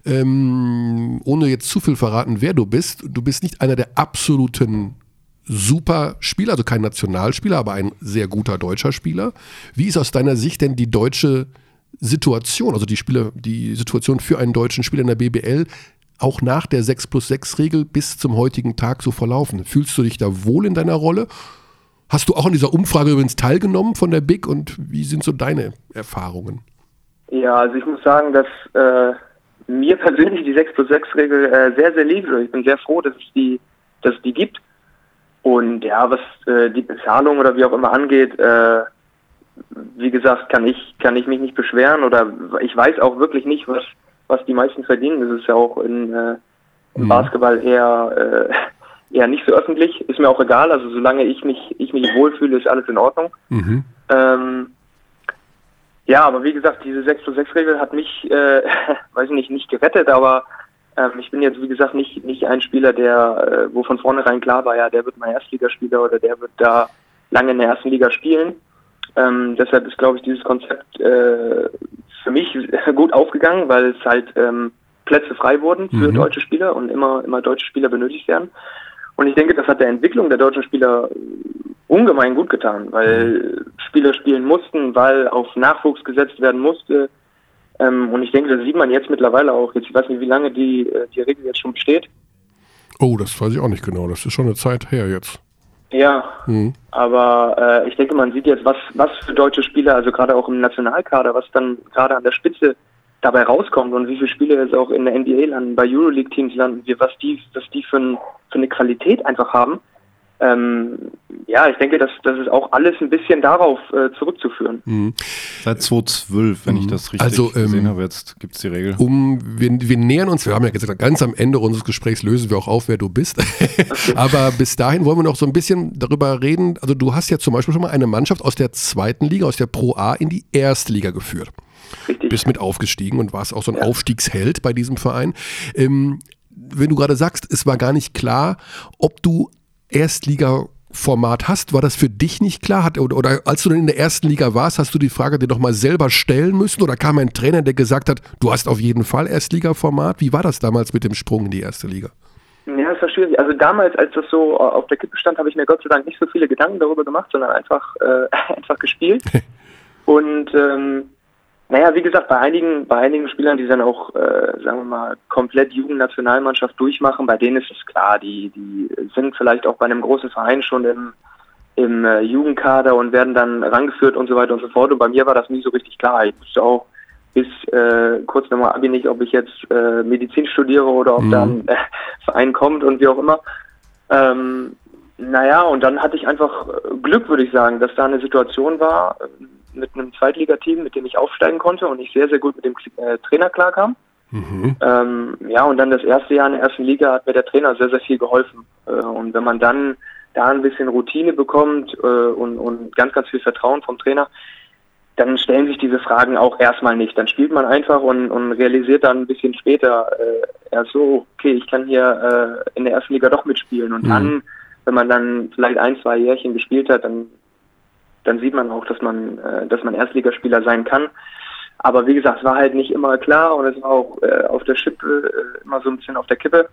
Ähm, ohne jetzt zu viel verraten, wer du bist. Du bist nicht einer der absoluten Superspieler, also kein Nationalspieler, aber ein sehr guter deutscher Spieler. Wie ist aus deiner Sicht denn die deutsche Situation, also die Spieler, die Situation für einen deutschen Spieler in der BBL auch nach der 6 plus 6 Regel bis zum heutigen Tag so verlaufen? Fühlst du dich da wohl in deiner Rolle? Hast du auch an dieser Umfrage übrigens teilgenommen von der Big und wie sind so deine Erfahrungen? Ja, also ich muss sagen, dass äh, mir persönlich die 6 plus 6 Regel äh, sehr, sehr lieb ist. Ich bin sehr froh, dass es die, dass es die gibt. Und ja, was äh, die Bezahlung oder wie auch immer angeht, äh, wie gesagt, kann ich, kann ich mich nicht beschweren oder ich weiß auch wirklich nicht, was, was die meisten verdienen. Das ist ja auch in, äh, im Basketball eher, äh, eher nicht so öffentlich. Ist mir auch egal. Also solange ich mich, ich mich wohlfühle, ist alles in Ordnung. Mhm. Ähm, ja, aber wie gesagt, diese 6 plus 6 Regel hat mich, äh, weiß ich nicht, nicht gerettet, aber ähm, ich bin jetzt, wie gesagt, nicht, nicht ein Spieler, der, äh, wo von vornherein klar war, ja, der wird mal Erstligaspieler oder der wird da lange in der ersten Liga spielen. Ähm, deshalb ist, glaube ich, dieses Konzept äh, für mich gut aufgegangen, weil es halt ähm, Plätze frei wurden für Mhm. deutsche Spieler und immer, immer deutsche Spieler benötigt werden. Und ich denke, das hat der Entwicklung der deutschen Spieler ungemein gut getan, weil Spieler spielen mussten, weil auf Nachwuchs gesetzt werden musste. Ähm, und ich denke, das sieht man jetzt mittlerweile auch. Jetzt, ich weiß nicht, wie lange die, äh, die Regel jetzt schon besteht. Oh, das weiß ich auch nicht genau. Das ist schon eine Zeit her jetzt. Ja, Mhm. aber äh, ich denke, man sieht jetzt, was, was für deutsche Spieler, also gerade auch im Nationalkader, was dann gerade an der Spitze dabei rauskommt und wie viele Spieler jetzt auch in der NBA landen, bei Euroleague-Teams landen, wie, was die, was die für, ein, für eine Qualität einfach haben. Ähm, ja, ich denke, das, das ist auch alles ein bisschen darauf äh, zurückzuführen. Mhm. Seit 2012, wenn ich das richtig Also, ähm, gesehen habe, jetzt gibt es die Regel. Um, wir, wir nähern uns, wir haben ja gesagt, ganz am Ende unseres Gesprächs lösen wir auch auf, wer du bist. Aber bis dahin wollen wir noch so ein bisschen darüber reden. Also du hast ja zum Beispiel schon mal eine Mannschaft aus der zweiten Liga, aus der Pro A in die erste Liga geführt. Richtig. Bist mit aufgestiegen und warst auch so ein Aufstiegsheld bei diesem Verein. Ähm, wenn du gerade sagst, es war gar nicht klar, ob du Erstliga-Format hast, war das für dich nicht klar? Hat, oder, oder als du dann in der ersten Liga warst, hast du die Frage dir doch mal selber stellen müssen? Oder kam ein Trainer, der gesagt hat, du hast auf jeden Fall Erstliga-Format? Wie war das damals mit dem Sprung in die erste Liga? Ja, das war schwierig. Also damals, als das so auf der Kippe stand, habe ich mir Gott sei Dank nicht so viele Gedanken darüber gemacht, sondern einfach, äh, einfach gespielt. Und ähm, naja, wie gesagt, bei einigen, bei einigen Spielern, die dann auch, äh, sagen wir mal, komplett Jugendnationalmannschaft durchmachen, bei denen ist es klar, die, die sind vielleicht auch bei einem großen Verein schon im, im äh, Jugendkader und werden dann rangeführt und so weiter und so fort. Und bei mir war das nie so richtig klar. Ich wusste auch bis äh, kurz nach meinem Abi nicht, ob ich jetzt äh, Medizin studiere oder ob Mhm. da ein äh, Verein kommt und wie auch immer. Ähm, naja, und dann hatte ich einfach Glück, würde ich sagen, dass da eine Situation war mit einem Zweitligateam, mit dem ich aufsteigen konnte und ich sehr, sehr gut mit dem äh, Trainer klarkam. Mhm. Ähm, ja, und dann das erste Jahr in der ersten Liga hat mir der Trainer sehr, sehr viel geholfen. Äh, und wenn man dann da ein bisschen Routine bekommt äh, und, und ganz, ganz viel Vertrauen vom Trainer, dann stellen sich diese Fragen auch erstmal nicht. Dann spielt man einfach und, und realisiert dann ein bisschen später äh, erst so, okay, ich kann hier äh, in der ersten Liga doch mitspielen. Und Mhm. dann, wenn man dann vielleicht ein, zwei Jährchen gespielt hat, dann, dann sieht man auch, dass man, äh, dass man Erstligaspieler sein kann. Aber wie gesagt, es war halt nicht immer klar und es war auch äh, auf der Schippe, äh, immer so ein bisschen auf der Kippe.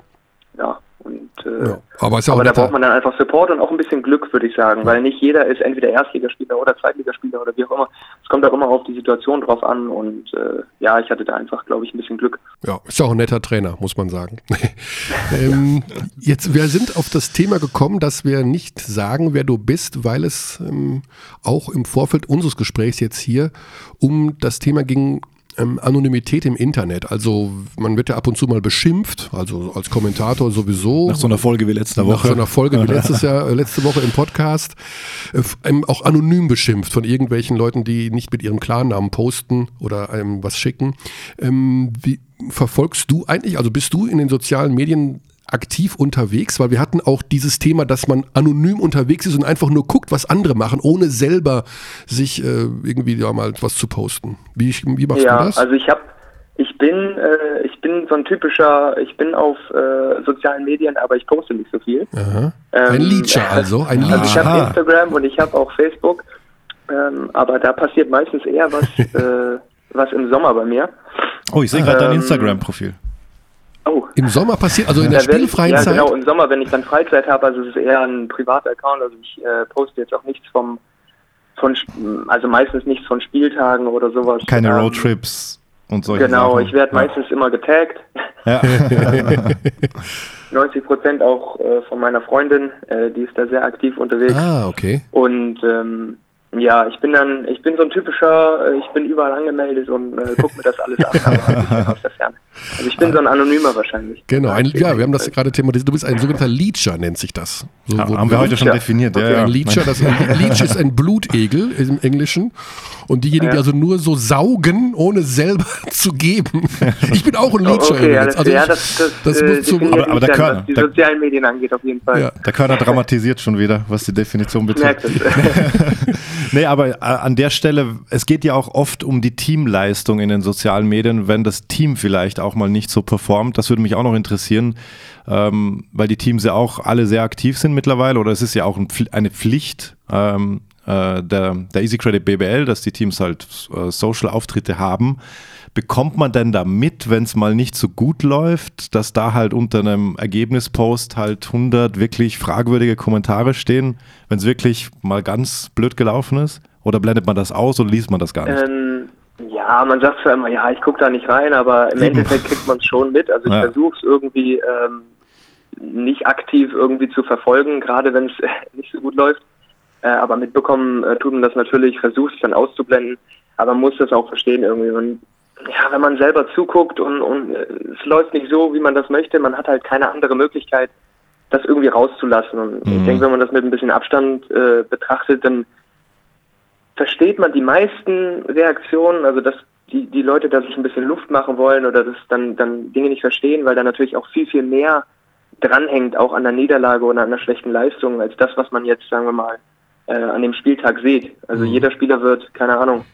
Ja, und äh, Ja, aber ja aber da braucht man dann einfach Support und auch ein bisschen Glück, würde ich sagen, weil nicht jeder ist entweder Erstligaspieler oder Zweitligaspieler oder wie auch immer. Es kommt auch immer auf die Situation drauf an und äh, ja, ich hatte da einfach, glaube ich, ein bisschen Glück. Ja, ist ja auch ein netter Trainer, muss man sagen. ähm, jetzt, wir sind auf das Thema gekommen, dass wir nicht sagen, wer du bist, weil es ähm, auch im Vorfeld unseres Gesprächs jetzt hier um das Thema ging, ähm, Anonymität im Internet. Also man wird ja ab und zu mal beschimpft, also als Kommentator sowieso. Nach so einer Folge wie letzte Nach Woche. so einer Folge wie letztes Jahr, äh, letzte Woche im Podcast, äh, ähm, auch anonym beschimpft von irgendwelchen Leuten, die nicht mit ihrem Klarnamen posten oder einem was schicken. Ähm, wie verfolgst du eigentlich, also bist du in den sozialen Medien aktiv unterwegs? Weil wir hatten auch dieses Thema, dass man anonym unterwegs ist und einfach nur guckt, was andere machen, ohne selber sich äh, irgendwie da mal was zu posten. Wie, wie machst ja, du das? also ich habe, ich bin, äh, ich bin so ein typischer, ich bin auf äh, sozialen Medien, aber ich poste nicht so viel. Aha. Ein Ähm, Leecher also, ein Also ich Leecher. habe. Instagram und ich habe auch Facebook, ähm, aber da passiert meistens eher was, äh, was im Sommer bei mir. Oh, ich sehe gerade dein Ähm, Instagram-Profil. Oh, Im Sommer passiert, also in der ich- spielfreien ja, Zeit. genau, im Sommer, wenn ich dann Freizeit habe, also es ist eher ein privater Account, also ich äh, poste jetzt auch nichts vom, von, also meistens nichts von Spieltagen oder sowas. Keine Ähm, Roadtrips und solche Genau, Sachen. ich werde ja. meistens immer getaggt. Ja. 90 Prozent auch äh, von meiner Freundin, äh, die ist da sehr aktiv unterwegs. Ah, okay. Und ähm, ja, ich bin dann, ich bin so ein typischer, äh, ich bin überall angemeldet und äh, guck mir das alles an, aus der Ferne. Also ich bin so ein Anonymer wahrscheinlich. Genau, ein, ja, wir haben das gerade thematisiert. Du bist ein sogenannter Leecher, nennt sich das. So, Ja, haben wir heute schon definiert. Ja, Okay, ja. ein Leecher, das ein Leech ist ein Blutegel im Englischen. Und diejenigen, die also nur so saugen, ohne selber zu geben. Ich bin auch ein Oh, Leecher okay, ja, übrigens. das, Also ja, ich- das, das, das äh, muss zum- Aber- aber der Körner, was die der- sozialen Medien angeht, auf jeden Fall. Ja. Der Körner dramatisiert schon wieder, was die Definition Ich merke betrifft. Nee, aber äh, an der Stelle, es geht ja auch oft um die Teamleistung in den sozialen Medien, wenn das Team vielleicht auch mal nicht so performt. Das würde mich auch noch interessieren, ähm, weil die Teams ja auch alle sehr aktiv sind mittlerweile oder es ist ja auch ein, eine Pflicht ähm, äh, der, der Easy Credit BBL, dass die Teams halt äh, Social-Auftritte haben. Bekommt man denn da mit, wenn es mal nicht so gut läuft, dass da halt unter einem Ergebnispost halt 100 wirklich fragwürdige Kommentare stehen, wenn es wirklich mal ganz blöd gelaufen ist? Oder blendet man das aus oder liest man das gar nicht? Ähm, ja, man sagt zwar immer, ja, ich gucke da nicht rein, aber im. Endeffekt kriegt man es schon mit. Also ich Ja. versuche es irgendwie ähm, nicht aktiv irgendwie zu verfolgen, gerade wenn es nicht so gut läuft. Äh, aber mitbekommen äh, tut man das natürlich, versucht es dann auszublenden, aber man muss das auch verstehen irgendwie. Und ja, wenn man selber zuguckt und, und äh, es läuft nicht so, wie man das möchte, man hat halt keine andere Möglichkeit, das irgendwie rauszulassen. Und ich Mhm. denke, wenn man das mit ein bisschen Abstand äh, betrachtet, dann versteht man die meisten Reaktionen, also dass die, die Leute da sich ein bisschen Luft machen wollen oder das dann, dann Dinge nicht verstehen, weil da natürlich auch viel, viel mehr dranhängt, auch an der Niederlage oder an der schlechten Leistung, als das, was man jetzt, sagen wir mal, äh, an dem Spieltag sieht. Also jeder Spieler wird, keine Ahnung,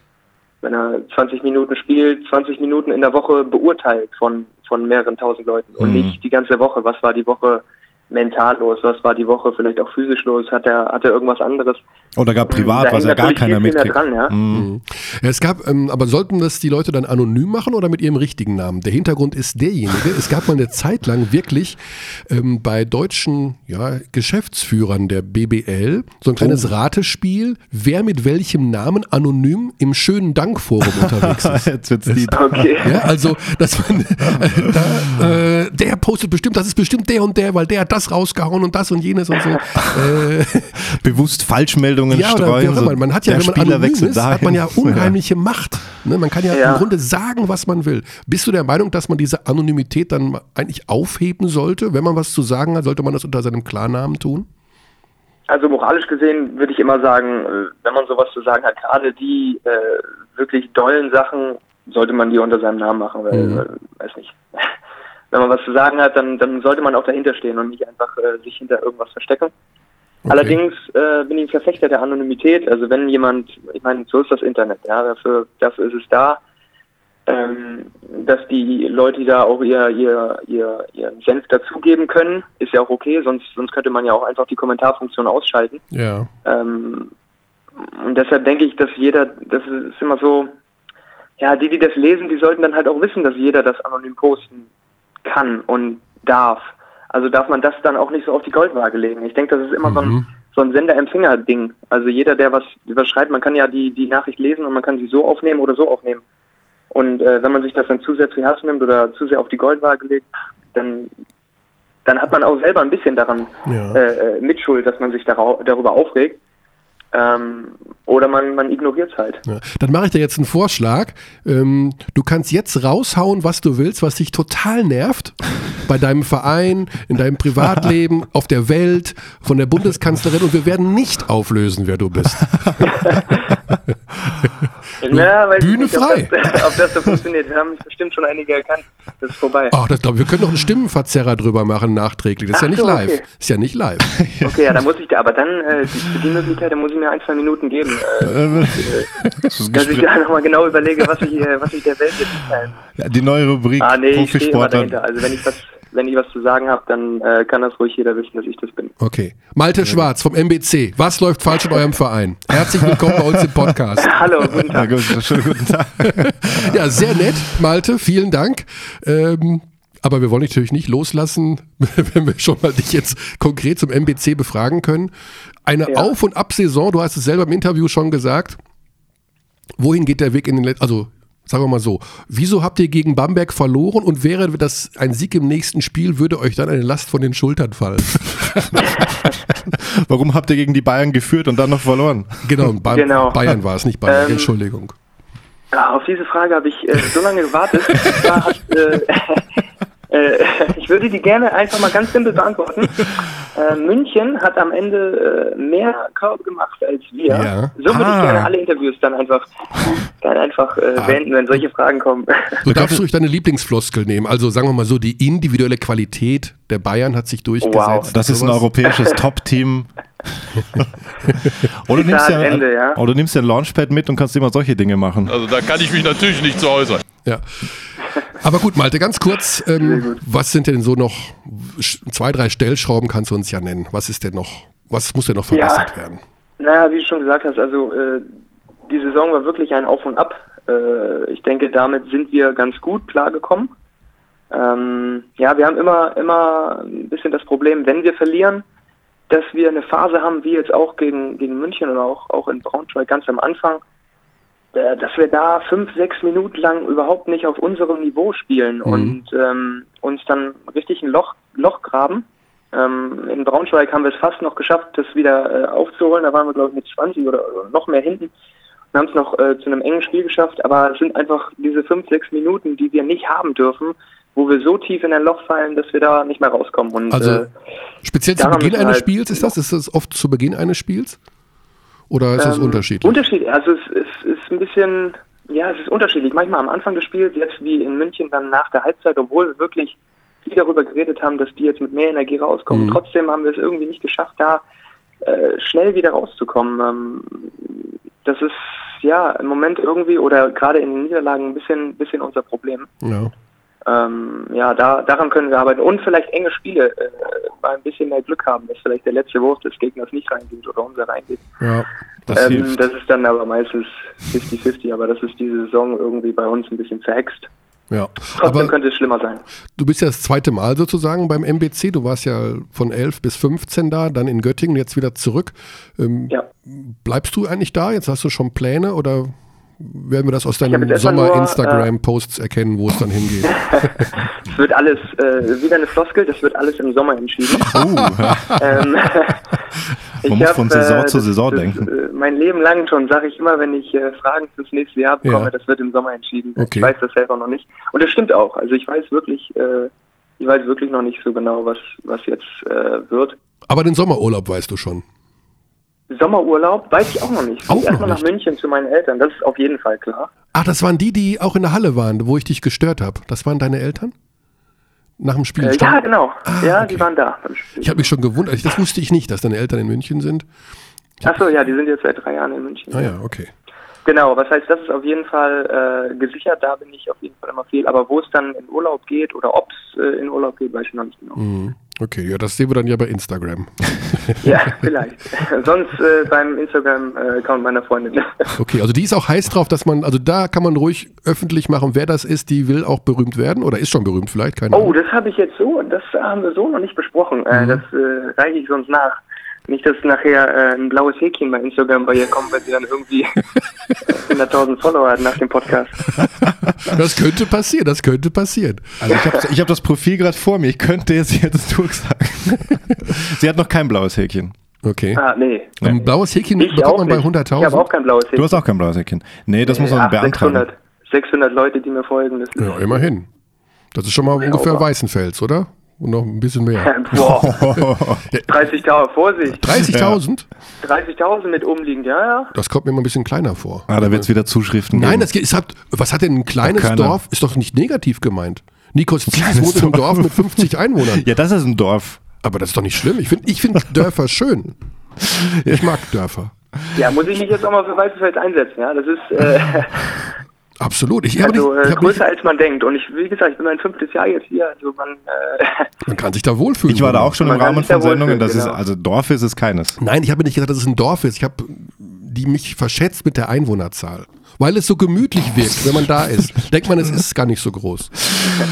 wenn er 20 Minuten spielt, 20 Minuten in der Woche beurteilt von, von mehreren tausend Leuten und Mhm. nicht die ganze Woche. Was war die Woche mental los? Was war die Woche vielleicht auch physisch los? Hat er, hat er irgendwas anderes? Oder gar privat, was ja gar keiner mitkriegt. dran, ja. Mhm. Ja, es gab, ähm, aber sollten das die Leute dann anonym machen oder mit ihrem richtigen Namen? Der Hintergrund ist derjenige, es gab mal eine Zeit lang wirklich ähm, bei deutschen ja, Geschäftsführern der BBL so ein kleines Ratespiel, wer mit welchem Namen anonym im schönen Dankforum unterwegs ist. Jetzt wird's die. Okay. Ja, also, dass man, äh, da, äh, der postet bestimmt, das ist bestimmt der und der, weil der hat das rausgehauen und das und jenes und so. Äh, bewusst Falschmeldungen ja, oder streuen. auch so. Man hat ja, wenn man Spieler anonym ist, hat man ja unheimliche Macht. Ne? Man kann ja, Ja. im Grunde sagen, was man will. Bist du der Meinung, dass man diese Anonymität dann eigentlich aufheben sollte? Wenn man was zu sagen hat, sollte man das unter seinem Klarnamen tun? Also moralisch gesehen würde ich immer sagen, äh, wenn man sowas zu sagen hat, gerade die äh, wirklich dollen Sachen, sollte man die unter seinem Namen machen, weil, Mhm. weil weiß nicht. Wenn man was zu sagen hat, dann, dann sollte man auch dahinter stehen und nicht einfach äh, sich hinter irgendwas verstecken. Allerdings äh, bin ich ein Verfechter der Anonymität. Also wenn jemand, ich meine, so ist das Internet, ja, dafür, dafür ist es da, ähm, dass die Leute da auch ihr, ihr, ihr, ihren Senf dazugeben können, ist ja auch okay, sonst, sonst könnte man ja auch einfach die Kommentarfunktion ausschalten. Ja. Ähm, und deshalb denke ich, dass jeder, das ist immer so, ja, die, die das lesen, die sollten dann halt auch wissen, dass jeder das anonym posten kann und darf. Also darf man das dann auch nicht so auf die Goldwaage legen. Ich denke, das ist immer so ein, so ein Sender-Empfänger-Ding. Also jeder, der was überschreibt, man kann ja die, die Nachricht lesen und man kann sie so aufnehmen oder so aufnehmen. Und äh, wenn man sich das dann zu sehr zu Herzen nimmt oder zu sehr auf die Goldwaage legt, dann, dann hat man auch selber ein bisschen daran Ja. äh, äh, Mitschuld, dass man sich darau- darüber aufregt. Ähm, oder man, man ignoriert es halt. Ja. Dann mache ich dir jetzt einen Vorschlag. Ähm, du kannst jetzt raushauen, was du willst, was dich total nervt. Bei deinem Verein, in deinem Privatleben, auf der Welt, von der Bundeskanzlerin und wir werden nicht auflösen, wer du bist. Na, weiß ich Bühne nicht, ob frei. Das, ob das so funktioniert. Wir haben bestimmt schon einige erkannt. Das ist vorbei. Ach, das wir können noch einen Stimmenverzerrer drüber machen, nachträglich. Das ist ja Ach nicht so, live. okay. Ist ja nicht live. Okay, ja, dann muss ich da, aber dann, äh, die, für die Möglichkeit, dann muss ich mir ein, zwei Minuten geben, äh, Das ist dass ich da nochmal genau überlege, was ich, äh, was ich der Welt jetzt mitteilen. ja, die neue Rubrik Ah, nee, ich stehe immer Profisportler. dahinter. Also wenn ich was, wenn ich was zu sagen habe, dann äh, kann das ruhig jeder wissen, dass ich das bin. Okay. Malte Schwarz vom MBC. Was läuft falsch in eurem Verein? Herzlich willkommen bei uns im Podcast. Hallo, guten Ja, Tag. gut, schönen guten Tag. Ja, sehr nett, Malte. Vielen Dank. Ähm, aber wir wollen dich natürlich nicht loslassen, wenn wir schon mal dich jetzt konkret zum MBC befragen können. Eine Ja. Auf- und Ab-Saison, du hast es selber im Interview schon gesagt. Wohin geht der Weg in den letzten, also sagen wir mal so, wieso habt ihr gegen Bamberg verloren und wäre das ein Sieg im nächsten Spiel, würde euch dann eine Last von den Schultern fallen? Warum habt ihr gegen die Bayern geführt und dann noch verloren? genau, ba Genau. Bayern war es, nicht Bayern, Ähm, Entschuldigung. Ja, auf diese Frage habe ich äh, so lange gewartet. Und zwar hat, äh, ich würde die gerne einfach mal ganz simpel beantworten. Äh, München hat am Ende äh, mehr Körbe gemacht als wir. Ja. So würde Ah. ich gerne alle Interviews dann einfach, dann einfach äh, beenden, wenn solche Fragen kommen. Du darfst ruhig deine Lieblingsfloskel nehmen. Also sagen wir mal so, die individuelle Qualität der Bayern hat sich durchgesetzt. Wow. Das ist ein europäisches Top-Team. oder, du nimmst ja, Ende, ja. oder du nimmst ja ein Launchpad mit und kannst immer solche Dinge machen. Also da kann ich mich natürlich nicht zu äußern. Ja. Aber gut, Malte, ganz kurz, ähm, was sind denn so noch, zwei, drei Stellschrauben kannst du uns ja nennen. Was ist denn noch, was muss denn noch verbessert Ja. werden? Naja, wie du schon gesagt hast, also äh, die Saison war wirklich ein Auf und Ab. Äh, ich denke, damit sind wir ganz gut klargekommen. Ähm, ja, wir haben immer, immer ein bisschen das Problem, wenn wir verlieren, dass wir eine Phase haben, wie jetzt auch gegen, gegen München oder auch, auch in Braunschweig ganz am Anfang, dass wir da fünf, sechs Minuten lang überhaupt nicht auf unserem Niveau spielen und ähm, uns dann richtig ein Loch, Loch graben. Ähm, in Braunschweig haben wir es fast noch geschafft, das wieder äh, aufzuholen. Da waren wir, glaube ich, mit 20 oder noch mehr hinten und haben es noch äh, zu einem engen Spiel geschafft. Aber es sind einfach diese fünf, sechs Minuten, die wir nicht haben dürfen, wo wir so tief in ein Loch fallen, dass wir da nicht mehr rauskommen. Und Also äh, speziell zu Beginn eines halt- Spiels, ist das? Ist das oft zu Beginn eines Spiels? Oder ist Ähm, unterschiedlich? Unterschied, also es, es ist ein bisschen, ja, es ist unterschiedlich. Manchmal am Anfang des Spiels, jetzt wie in München dann nach der Halbzeit, obwohl wir wirklich viel darüber geredet haben, dass die jetzt mit mehr Energie rauskommen. Mhm. Trotzdem haben wir es irgendwie nicht geschafft, da äh, schnell wieder rauszukommen. Ähm, das ist ja im Moment irgendwie oder gerade in den Niederlagen ein bisschen, bisschen unser Problem. ja. Ähm, ja, da, daran können wir arbeiten. Und vielleicht enge Spiele, äh, mal ein bisschen mehr Glück haben, dass vielleicht der letzte Wurf des Gegners nicht reingeht oder unser reingeht. ja. Das Ähm, hilft. das ist dann aber meistens 50-50, aber das ist diese Saison irgendwie bei uns ein bisschen verhext. ja. Trotzdem Aber könnte es schlimmer sein. du bist ja das zweite Mal sozusagen beim MBC. Du warst ja von 11 bis 15 da, dann in Göttingen, jetzt wieder zurück. Ähm, Ja. Bleibst du eigentlich da? Jetzt hast du schon Pläne oder werden wir das aus deinen Sommer-Instagram-Posts erkennen, wo es dann hingeht? Es wird alles, äh, wieder eine Floskel, das wird alles im Sommer entschieden. Oh, ähm, Man muss hab, von Saison zu das- Saison das, denken. Äh, mein Leben lang schon sage ich immer, wenn ich äh, Fragen fürs nächste Jahr bekomme, Ja. das wird im Sommer entschieden. Okay. Ich weiß das selber noch nicht. Und das stimmt auch. Also ich weiß wirklich, äh, ich weiß wirklich noch nicht so genau, was, was jetzt äh, wird. Aber den Sommerurlaub weißt du schon. Sommerurlaub weiß ich auch noch nicht. Ich Auch erstmal nach. München zu meinen Eltern, das ist auf jeden Fall klar. Ach, das waren die, die auch in der Halle waren, wo ich dich gestört habe. Das waren deine Eltern? nach dem Spiel? Äh, ja, genau. Ah, ja, okay. die waren da. Ich habe mich schon gewundert. Das wusste ich nicht, dass deine Eltern in München sind. Achso, ja, die sind jetzt seit drei Jahren in München. Ah ja, okay. Genau, was heißt, das ist auf jeden Fall äh, gesichert, da bin ich auf jeden Fall immer viel. Aber wo es dann in Urlaub geht oder ob es äh, in Urlaub geht, weiß ich noch nicht genau. Mhm. Okay, ja, das sehen wir dann ja bei Instagram. Ja, vielleicht. Sonst äh, beim Instagram-Account meiner Freundin. Okay, also die ist auch heiß drauf, dass man, also da kann man ruhig öffentlich machen, wer das ist, die will auch berühmt werden oder ist schon berühmt vielleicht, keine Oh, Ahnung. das habe ich jetzt so, das haben wir so noch nicht besprochen. Mhm. Äh, das äh, reiche ich sonst nach. Nicht, dass nachher äh, ein blaues Häkchen bei Instagram bei ihr kommt, weil sie dann irgendwie äh, 100.000 Follower hat nach dem Podcast. Das könnte passieren, das könnte passieren. Also ich habe ich hab das Profil gerade vor mir. Ich könnte jetzt jetzt durchsagen. Sie hat noch kein blaues Häkchen. Okay. Ah, nee. Ein blaues Häkchen Ich bekommt man bei nicht. Ich habe 100.000. auch kein blaues Häkchen. Du hast auch kein blaues Häkchen. Nee, das muss man Ach, beantragen. 600, 600 Leute, die mir folgen. Das ist, Ja, immerhin. Das ist schon mal ungefähr Weißenfels, oder? Und noch ein bisschen mehr. Boah, 30.000, Vorsicht. 30.000? 30.000 mit umliegend, ja, ja. Das kommt mir immer ein bisschen kleiner vor. Ah, da wird es wieder Zuschriften Nein, geben. das geht, es hat, was hat denn ein kleines. Dorf? Ist doch nicht negativ gemeint. Nikos Zieges wohnt in einem Dorf mit 50 Einwohnern. Ja, das ist ein Dorf. Aber das ist doch nicht schlimm. Ich finde ich find Dörfer schön. Ich mag Dörfer. Ja, muss ich mich jetzt auch mal für Weißenfels einsetzen, ja. Das ist äh, Absolut. Ich, habe also, ich äh, hab nicht, größer als man denkt. Und ich, wie gesagt, ich bin mein fünftes Jahr jetzt hier. Also man, äh, man kann sich da wohlfühlen. Ich war da auch schon im Rahmen sich da von Sendungen. Das wohlfühlen, ist, genau. also Dorf ist es keines. Nein, ich habe nicht gesagt, dass es ein Dorf ist. Ich habe die mich verschätzt mit der Einwohnerzahl. Weil es so gemütlich wirkt, wenn man da ist. Denkt man, es ist gar nicht so groß.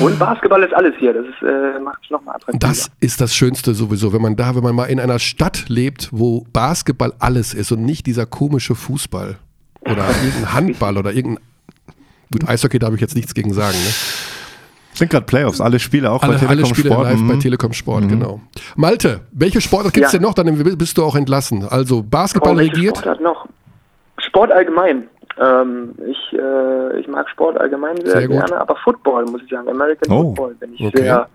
und Basketball ist alles hier. Das ist, äh, macht es nochmal attraktiver. Das ist das Schönste sowieso, wenn man da, wenn man mal in einer Stadt lebt, wo Basketball alles ist und nicht dieser komische Fußball oder irgendein Handball oder irgendein. Gut, Eishockey darf ich jetzt nichts gegen sagen. Ne? Es sind gerade Playoffs, alle Spiele, auch Alle, bei alle Telekom Spiele Sport. live bei Mhm. Telekom Sport, genau. Malte, welche Sportart gibt es Ja. denn noch? Dann bist du auch entlassen. Also Basketball Oh, regiert. Sport hat noch? Sport allgemein. Ähm, ich, äh, ich mag Sport allgemein sehr, Sehr gerne, aber Football, muss ich sagen. American Oh, Football bin ich okay. sehr,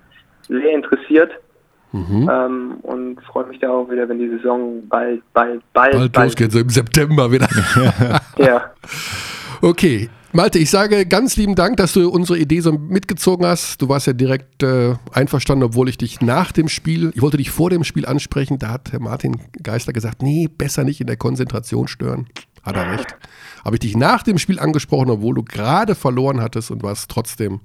sehr interessiert. Mhm. Ähm, und freue mich da auch wieder, wenn die Saison bald, bald, bald, Bald losgeht, so im September wieder. Ja. Okay. Malte, ich sage ganz lieben Dank, dass du unsere Idee so mitgezogen hast. Du warst ja direkt äh, einverstanden, obwohl ich dich nach dem Spiel, ich wollte dich vor dem Spiel ansprechen, da hat Herr Martin Geister gesagt, nee, besser nicht in der Konzentration stören. Hat er recht. Habe ich dich nach dem Spiel angesprochen, obwohl du gerade verloren hattest und warst trotzdem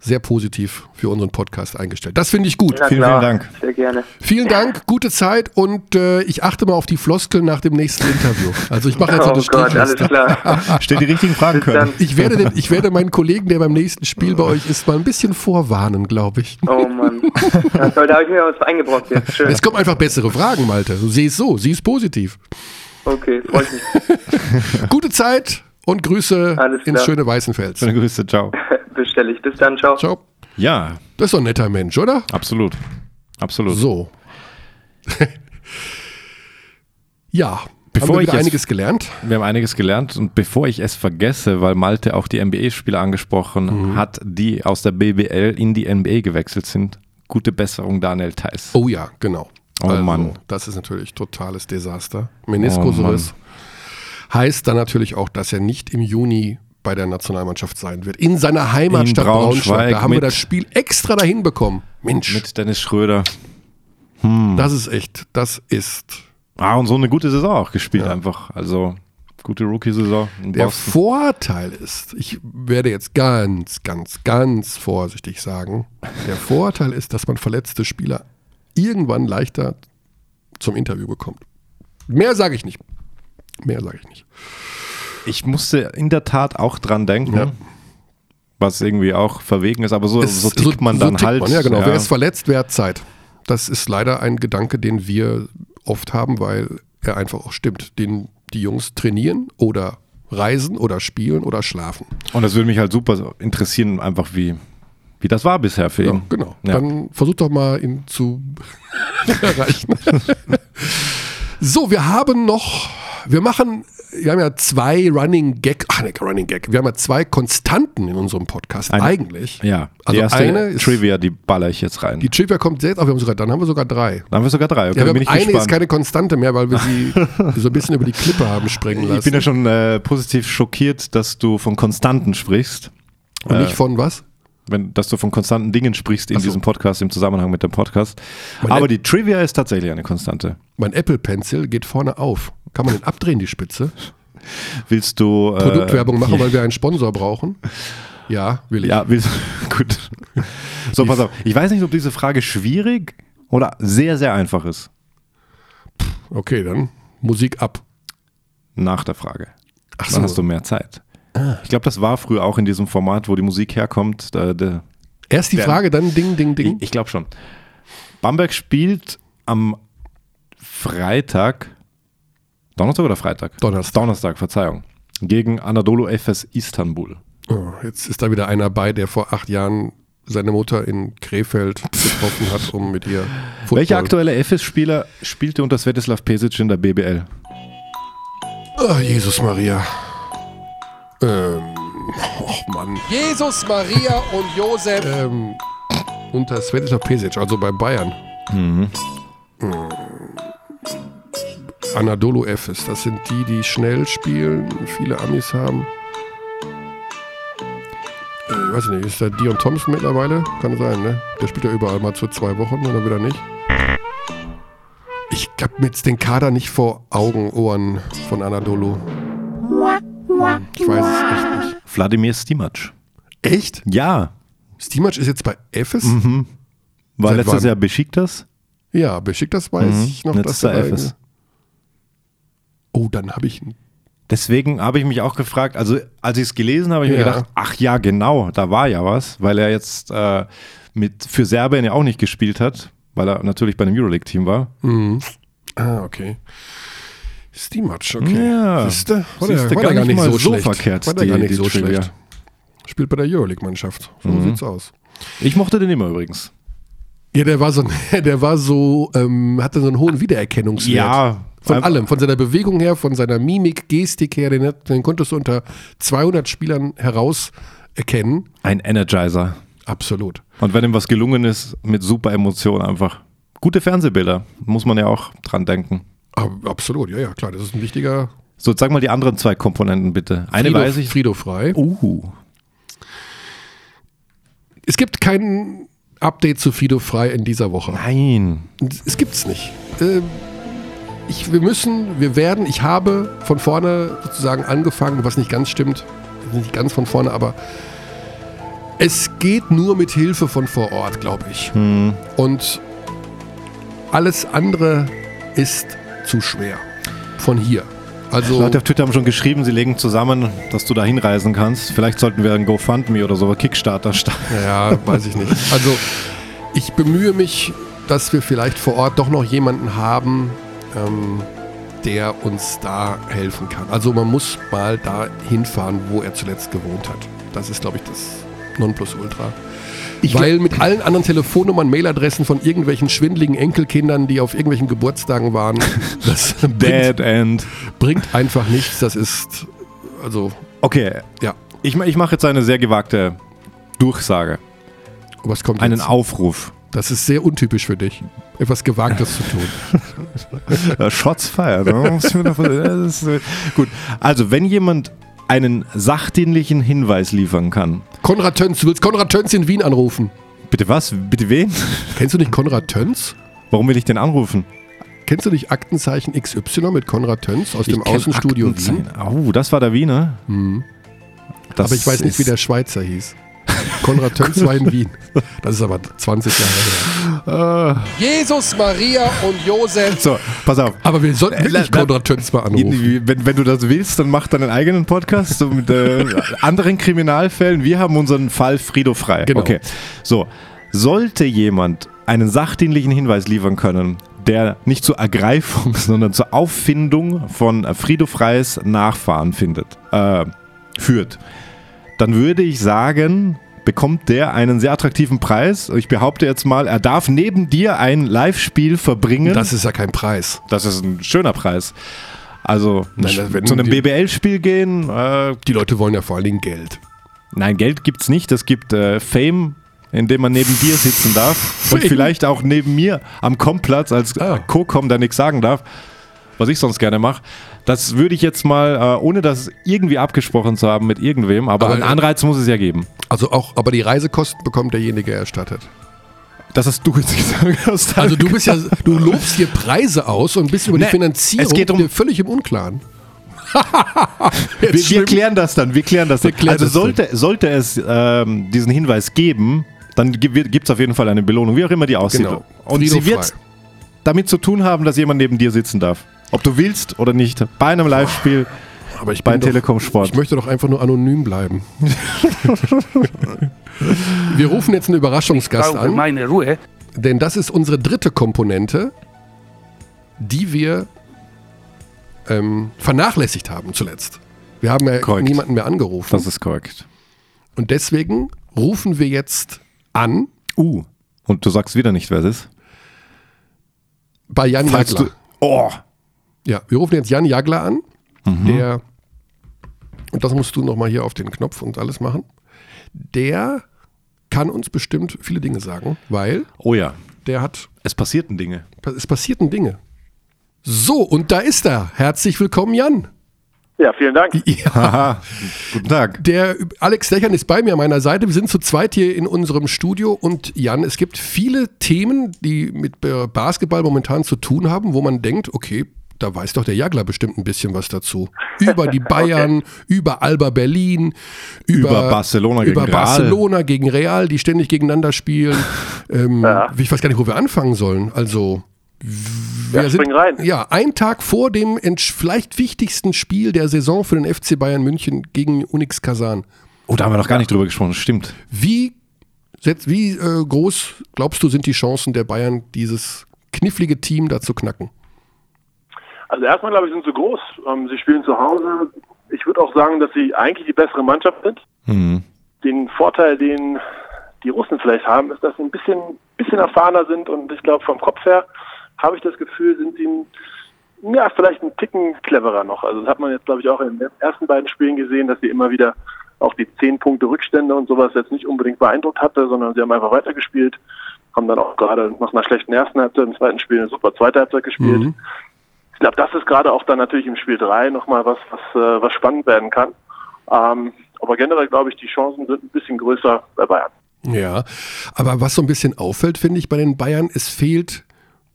sehr positiv für unseren Podcast eingestellt. Das finde ich gut. Na Vielen, klar, vielen Dank. Sehr gerne. Vielen Dank, gute Zeit und äh, ich achte mal auf die Floskeln nach dem nächsten Interview. Also ich mache jetzt so Oh eine Gott, alles klar. Steht die richtigen Fragen können. Ich werde, den, ich werde meinen Kollegen, der beim nächsten Spiel bei euch ist, mal ein bisschen vorwarnen, glaube ich. Oh Mann. Ja, toll, da habe ich mir was eingebrockt jetzt. Schön. Es kommen einfach bessere Fragen, Malte. Du siehst so, sie ist positiv. Okay, freue ich mich. Gute Zeit und Grüße ins schöne Weißenfels. Schöne Grüße, ciao. Bestelle ich. Bis dann, ciao. Ciao. Ja, Das ist doch ein netter Mensch, oder? absolut. Absolut. So. ja, Bevor haben wir ich jetzt- einiges gelernt. Wir haben einiges gelernt und bevor ich es vergesse, weil Malte auch die NBA-Spieler angesprochen Mhm. hat, die aus der BBL in die NBA gewechselt sind. Gute Besserung, Daniel Theiss. Oh ja, genau. Oh Mann. Das ist natürlich totales Desaster. Oh Meniskusriss heißt dann natürlich auch, dass er nicht im Juni bei der Nationalmannschaft sein wird. In seiner Heimatstadt In Braunschweig Braunschweig. Da haben wir das Spiel extra dahin bekommen. Mensch, Mit Dennis Schröder. das ist echt, das ist Ah, und so eine gute Saison auch gespielt einfach. Also gute Rookie-Saison Der. Vorteil ist, ich werde jetzt ganz, ganz, ganz vorsichtig sagen, der Vorteil ist, dass man verletzte Spieler irgendwann leichter zum Interview bekommt. Mehr sage ich nicht. Mehr sage ich nicht. Ich musste in der Tat auch dran denken. Ja. Was irgendwie auch verwegen ist, aber so, Es- so tickt man dann tickt halt. Man. Ja, genau. Wer ist verletzt, wer hat Zeit. Das ist leider ein Gedanke, den wir oft haben, weil er einfach auch stimmt. Den die Jungs trainieren oder reisen oder spielen oder schlafen. Und das würde mich halt super interessieren, einfach wie, wie das war bisher für Ja, ihn. genau. Ja. Dann versucht doch mal, ihn zu erreichen. so, wir haben noch, wir machen, wir haben ja zwei Running Gag, ach ne, Running Gag, wir haben ja zwei Konstanten in unserem Podcast Eine- eigentlich. Ja, die Also eine ist- Trivia, die baller ich jetzt rein. Die Trivia kommt selbst, aber wir haben sogar, dann haben wir sogar drei. Dann haben wir sogar drei. Okay, Ja, wir haben eine ist gespannt. keine Konstante mehr, weil wir sie so ein bisschen über die Klippe haben sprengen lassen. ich bin ja schon äh, positiv schockiert, dass du von Konstanten sprichst. Und nicht von was? wenn, dass du von konstanten Dingen sprichst in so. diesem Podcast, im Zusammenhang mit dem Podcast. Mein Aber App- die Trivia ist tatsächlich eine Konstante. Mein Apple Pencil geht vorne auf. Kann man den abdrehen, die Spitze? Willst du. äh, Produktwerbung machen, weil wir einen Sponsor brauchen? Ja, will ich. Ja, willst Gut. So, pass auf. Ich weiß nicht, ob diese Frage schwierig oder sehr, sehr einfach ist. Okay, dann Musik ab. Nach der Frage. Ach Dann so. hast du mehr Zeit. Ich glaube, das war früher auch in diesem Format, wo die Musik herkommt. Da, der, Erst die Der- Frage, dann Ding, Ding, Ding. Ich, ich glaube schon. Bamberg spielt am Freitag, Donnerstag oder Freitag? Donnerstag. Donnerstag, Verzeihung. Gegen Anadolu Efes Istanbul. Oh, jetzt ist da wieder einer bei, der vor acht Jahren seine Mutter in Krefeld getroffen hat, um mit ihr Football. Welcher aktuelle Efes-Spieler spielte unter Svetislav Pesic in der BBL? Oh, Jesus Maria. Ähm, oh Mann. Jesus, Maria und Josef. Ähm, unter Svetislav Pesic, also bei Bayern. Mhm. Anadolu Efes, das sind die, die schnell spielen, viele Amis haben. Äh, weiß ich nicht, ist da Dion Thompson mittlerweile? Kann sein, ne? Der spielt ja überall mal zu zwei Wochen und dann wieder nicht. Ich hab mir jetzt den Kader nicht vor Augen, Ohren von Anadolu. Ich weiß es echt nicht. Wladimir Stimac. Echt? Ja, Stimac ist jetzt bei Efes? war Seit letztes wann? Jahr Besiktas. Ja, Besiktas weiß Mhm. ich noch, er der Efes. Oh, dann habe ich einen Deswegen habe ich mich auch gefragt, also als ich es gelesen habe, habe ich mir Ja. gedacht, ach ja, genau, da war ja was, weil er jetzt äh, mit für Serbien ja auch nicht gespielt hat, weil er natürlich bei einem Euroleague-Team war. Ah, okay. Stimac, okay. Ja. Siehste, war, Siehste, der, war gar gar nicht so so schlecht. verkehrt, War der die- gar nicht so Trivia. schlecht. Spielt bei der Euroleague-Mannschaft. So Mhm. sieht's aus. Ich mochte den immer übrigens. Ja, der war so, der war so, ähm, hatte so einen hohen Wiedererkennungswert. Ja, Von allem, von seiner Bewegung her, von seiner Mimik, Gestik her, den, den konntest du unter 200 Spielern heraus erkennen. Ein Energizer. Absolut. Und wenn ihm was gelungen ist, mit super Emotionen einfach. Gute Fernsehbilder, muss man ja auch dran denken. Absolut, ja, ja, klar, das ist ein wichtiger So, sag mal die anderen zwei Komponenten bitte. Eine Frido, weiß ich. Frido frei. Uh. Es gibt kein Update zu Frido frei in dieser Woche. Nein. Es gibt's nicht. Ähm, Ich, wir müssen, wir werden, ich habe von vorne sozusagen angefangen, was nicht ganz stimmt, nicht ganz von vorne, aber es geht nur mit Hilfe von vor Ort, glaube ich. Und alles andere ist zu schwer. Von hier. Also, Leute auf Twitter haben schon geschrieben, sie legen zusammen, dass du da hinreisen kannst. Vielleicht sollten wir ein GoFundMe oder so, Kickstarter starten. ja, weiß ich nicht. Also, ich bemühe mich, dass wir vielleicht vor Ort doch noch jemanden haben, ähm, der uns da helfen kann. Also man muss mal da hinfahren, wo er zuletzt gewohnt hat. Das ist, glaube ich, das Nonplusultra. Weil mit allen anderen Telefonnummern, Mailadressen von irgendwelchen schwindeligen Enkelkindern, die auf irgendwelchen Geburtstagen waren, das bringt, End. bringt einfach nichts. Das ist, also, Okay, ja. ich, ich mache jetzt eine sehr gewagte Durchsage. Was kommt Einen jetzt? Aufruf. Das ist sehr untypisch für dich, etwas Gewagtes zu tun. Shots feiern. ne? Ich Gut, also wenn jemand einen sachdienlichen Hinweis liefern kann. Konrad Töns, du willst Konrad Töns in Wien anrufen. Bitte was? Bitte wen? Kennst du nicht Konrad Töns? Warum will ich den anrufen? Kennst du nicht Aktenzeichen XY mit Konrad Töns aus dem kenn Außenstudio Wien? Oh, das war der Wiener. Das Aber ich weiß nicht, wie der Schweizer hieß. Konrad Töns war in Wien. Das ist aber 20 Jahre her. Jesus, Maria und Josef. So, pass auf. Aber wir sollten wirklich la- Konrad Töns mal anrufen. Wenn, wenn du das willst, dann mach deinen eigenen Podcast so mit äh, anderen Kriminalfällen. Wir haben unseren Fall Frido frei. Genau. Okay. So, sollte jemand einen sachdienlichen Hinweis liefern können, der nicht zur Ergreifung, sondern zur Auffindung von Frido Freis Nachfahren findet, äh, führt, dann würde ich sagen, bekommt der einen sehr attraktiven Preis. Ich behaupte jetzt mal, er darf neben dir ein Live-Spiel verbringen. Das ist ja kein Preis. Das ist ein schöner Preis. Also Nein, zu einem BBL-Spiel gehen, äh, Die Leute wollen ja vor allen Dingen Geld. nein, Geld gibt's nicht. Es gibt äh, Fame, in dem man neben dir sitzen darf und vielleicht auch neben mir am Komplatz als Ah. Co-Com, der nichts sagen darf. was ich sonst gerne mache. Das würde ich jetzt mal, äh, ohne das irgendwie abgesprochen zu haben mit irgendwem, aber, Aber, einen Anreiz muss es ja geben. Also auch, aber die Reisekosten bekommt derjenige erstattet. Das hast du jetzt gesagt. Hast Also du bist ja, du lobst hier Preise aus und bist über die Nee, Finanzierung es geht um- völlig im Unklaren. wir, wir klären das dann, wir klären das Wir dann. klären also das sollte, sollte es ähm, diesen Hinweis geben, dann gibt es auf jeden Fall eine Belohnung, wie auch immer die aussieht. Genau. Und sie wird damit zu tun haben, dass jemand neben dir sitzen darf. Ob du willst oder nicht. Bei einem Live-Spiel Aber ich bei doch- Telekom Sport. Ich möchte doch einfach nur anonym bleiben. Wir rufen jetzt einen Überraschungsgast an, meine Ruhe. denn das ist unsere dritte Komponente, die wir ähm, vernachlässigt haben zuletzt. Wir haben ja Korrekt. niemanden mehr angerufen. Das ist korrekt. Und deswegen rufen wir jetzt an Uh. Und du sagst wieder nicht, wer es ist. bei Jan Falls Jagler. du, oh, Ja, wir rufen jetzt Jan Jagler an, Mhm. der, und das musst du nochmal hier auf den Knopf und alles machen, der kann uns bestimmt viele Dinge sagen, weil oh ja, der hat, es passierten Dinge. es passierten Dinge. So, und da ist er. Herzlich willkommen, Jan. Ja, vielen Dank. Ja, guten Tag. der Alex Dechern ist bei mir an meiner Seite. Wir sind zu zweit hier in unserem Studio und Jan, es gibt viele Themen, die mit Basketball momentan zu tun haben, wo man denkt, okay, da weiß doch der Jagler bestimmt ein bisschen was dazu. Über die Bayern, über Alba Berlin, über, Über Barcelona gegen über Real. Barcelona gegen Real, die ständig gegeneinander spielen. Ähm, Ja. Ich weiß gar nicht, wo wir anfangen sollen. Also wir Ja, spring rein. ja, ein Tag vor dem vielleicht wichtigsten Spiel der Saison für den FC Bayern München gegen Unix Kazan. Oh, da haben wir noch gar nicht drüber gesprochen, stimmt. Wie, wie äh, groß glaubst du sind die Chancen der Bayern, dieses knifflige Team da zu knacken? Also erstmal glaube ich, sind sie groß. Ähm, sie spielen zu Hause. Ich würde auch sagen, dass sie eigentlich die bessere Mannschaft sind. Mhm. Den Vorteil, den die Russen vielleicht haben, ist, dass sie ein bisschen, bisschen erfahrener sind und ich glaube, vom Kopf her habe ich das Gefühl, sind sie ein, ja, vielleicht ein Ticken cleverer noch. Also das hat man jetzt, glaube ich, auch in den ersten beiden Spielen gesehen, dass sie immer wieder auch die zehn Punkte Rückstände und sowas jetzt nicht unbedingt beeindruckt hatte, sondern sie haben einfach weitergespielt, haben dann auch gerade nach einer schlechten ersten Halbzeit im zweiten Spiel eine super zweite Halbzeit gespielt. Mhm. Ich glaube, das ist gerade auch dann natürlich im Spiel 3 nochmal was, was, äh, was spannend werden kann. Ähm, aber generell glaube ich, die Chancen sind ein bisschen größer bei Bayern. Ja, aber was so ein bisschen auffällt, finde ich bei den Bayern, es fehlt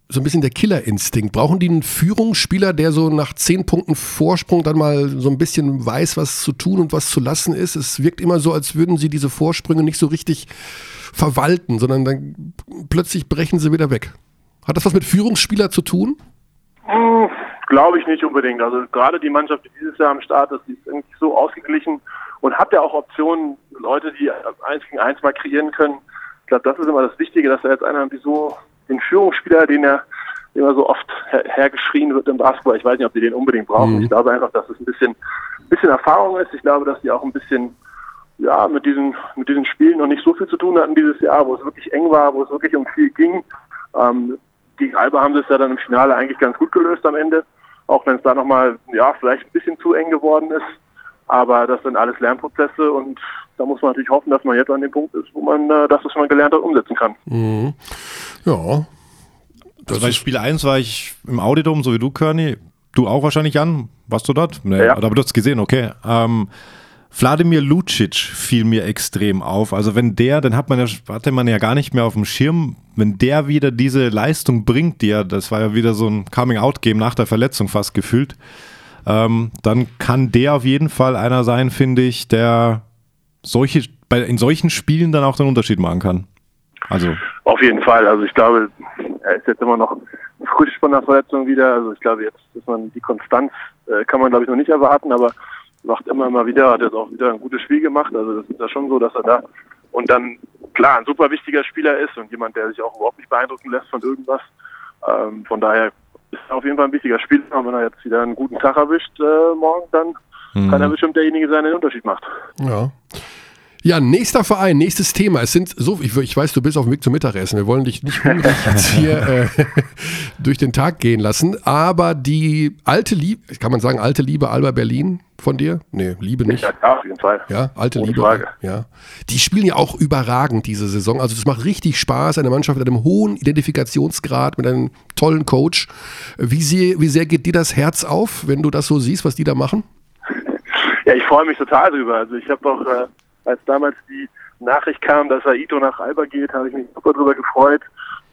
so ein bisschen der Killerinstinkt. Brauchen die einen Führungsspieler, der so nach zehn Punkten Vorsprung dann mal so ein bisschen weiß, was zu tun und was zu lassen ist? Es wirkt immer so, als würden sie diese Vorsprünge nicht so richtig verwalten, sondern dann plötzlich brechen sie wieder weg. Hat das was mit Führungsspieler zu tun? Hm, Glaube ich nicht unbedingt. Also gerade die Mannschaft, die dieses Jahr am Start ist, die ist irgendwie so ausgeglichen und hat ja auch Optionen, Leute, die eins gegen eins mal kreieren können. Ich glaube, das ist immer das Wichtige, dass er jetzt einer wie so den Führungsspieler, den er immer so oft her hergeschrien wird im Basketball. Ich weiß nicht, ob die den unbedingt brauchen. Mhm. Ich glaube einfach, dass es ein bisschen, bisschen Erfahrung ist. Ich glaube, dass die auch ein bisschen ja, mit diesen, mit diesen Spielen noch nicht so viel zu tun hatten dieses Jahr, wo es wirklich eng war, wo es wirklich um viel ging. Ähm, gegen Alba haben sie es ja dann im Finale eigentlich ganz gut gelöst am Ende, auch wenn es da nochmal, ja, vielleicht ein bisschen zu eng geworden ist. Aber das sind alles Lernprozesse und da muss man natürlich hoffen, dass man jetzt an dem Punkt ist, wo man äh, das, was man gelernt hat, umsetzen kann. Mhm. Ja. Also bei Spiel 1 war ich im Audidom, so wie du, Körny. Du auch wahrscheinlich, Jan? Warst du dort? Nee, Ja. aber du hast es gesehen, okay. Ähm, Wladimir Lucic fiel mir extrem auf. Also wenn der, dann hat man ja, hatte man ja gar nicht mehr auf dem Schirm, wenn der wieder diese Leistung bringt, die er, das war ja wieder so ein Coming-out-Game nach der Verletzung fast gefühlt, ähm, dann kann der auf jeden Fall einer sein, finde ich, der solche, bei, in solchen Spielen dann auch den Unterschied machen kann. Also, Auf jeden Fall. Also ich glaube, er ist jetzt immer noch frisch von der Verletzung wieder. Also ich glaube jetzt, dass man die Konstanz äh, kann man glaube ich noch nicht erwarten, aber macht immer mal wieder, hat jetzt auch wieder ein gutes Spiel gemacht. Also das ist ja schon so, dass er da und dann klar ein super wichtiger Spieler ist und jemand, der sich auch überhaupt nicht beeindrucken lässt von irgendwas. Ähm, von daher ist er auf jeden Fall ein wichtiger Spieler. Und wenn er jetzt wieder einen guten Tag erwischt äh, morgen, dann kann er bestimmt derjenige sein, der den Unterschied macht. Ja. Ja, nächster Verein, nächstes Thema. Es sind so, ich, ich weiß, du bist auf dem Weg zum Mittagessen. Wir wollen dich nicht hungrig jetzt hier äh, durch den Tag gehen lassen. Aber die alte Liebe, kann man sagen, alte Liebe Alba Berlin von dir? Nee, Liebe nicht. Ja, klar, auf jeden Fall. Ja, alte Ohne Liebe. Frage. Ja. Die spielen ja auch überragend diese Saison. Also es macht richtig Spaß, eine Mannschaft mit einem hohen Identifikationsgrad, mit einem tollen Coach. Wie sehr, wie sehr geht dir das Herz auf, wenn du das so siehst, was die da machen? Ja, ich freue mich total drüber. Also ich habe doch, äh, als damals die Nachricht kam, dass Aito nach Alba geht, habe ich mich super drüber gefreut.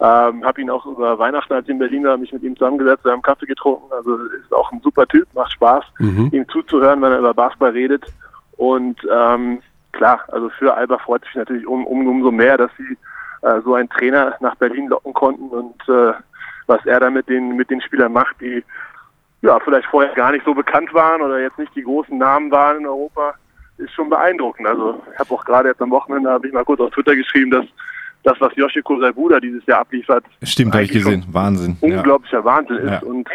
Ähm, habe ihn auch über Weihnachten, als in Berlin war, mich mit ihm zusammengesetzt, wir haben Kaffee getrunken. Also ist auch ein super Typ, macht Spaß, ihm zuzuhören, wenn er über Basketball redet. Und ähm, klar, also für Alba freut sich natürlich um, um, umso mehr, dass sie äh, so einen Trainer nach Berlin locken konnten und äh, was er da mit den, mit den Spielern macht, die ja, vielleicht vorher gar nicht so bekannt waren oder jetzt nicht die großen Namen waren in Europa, ist schon beeindruckend. Also ich habe auch gerade jetzt am Wochenende, habe ich mal kurz auf Twitter geschrieben, dass das, was Yoshiko Saibuda dieses Jahr abliefert, Stimmt, habe ich eigentlich gesehen. Wahnsinn. Ja. unglaublicher Wahnsinn ist. Ja. Und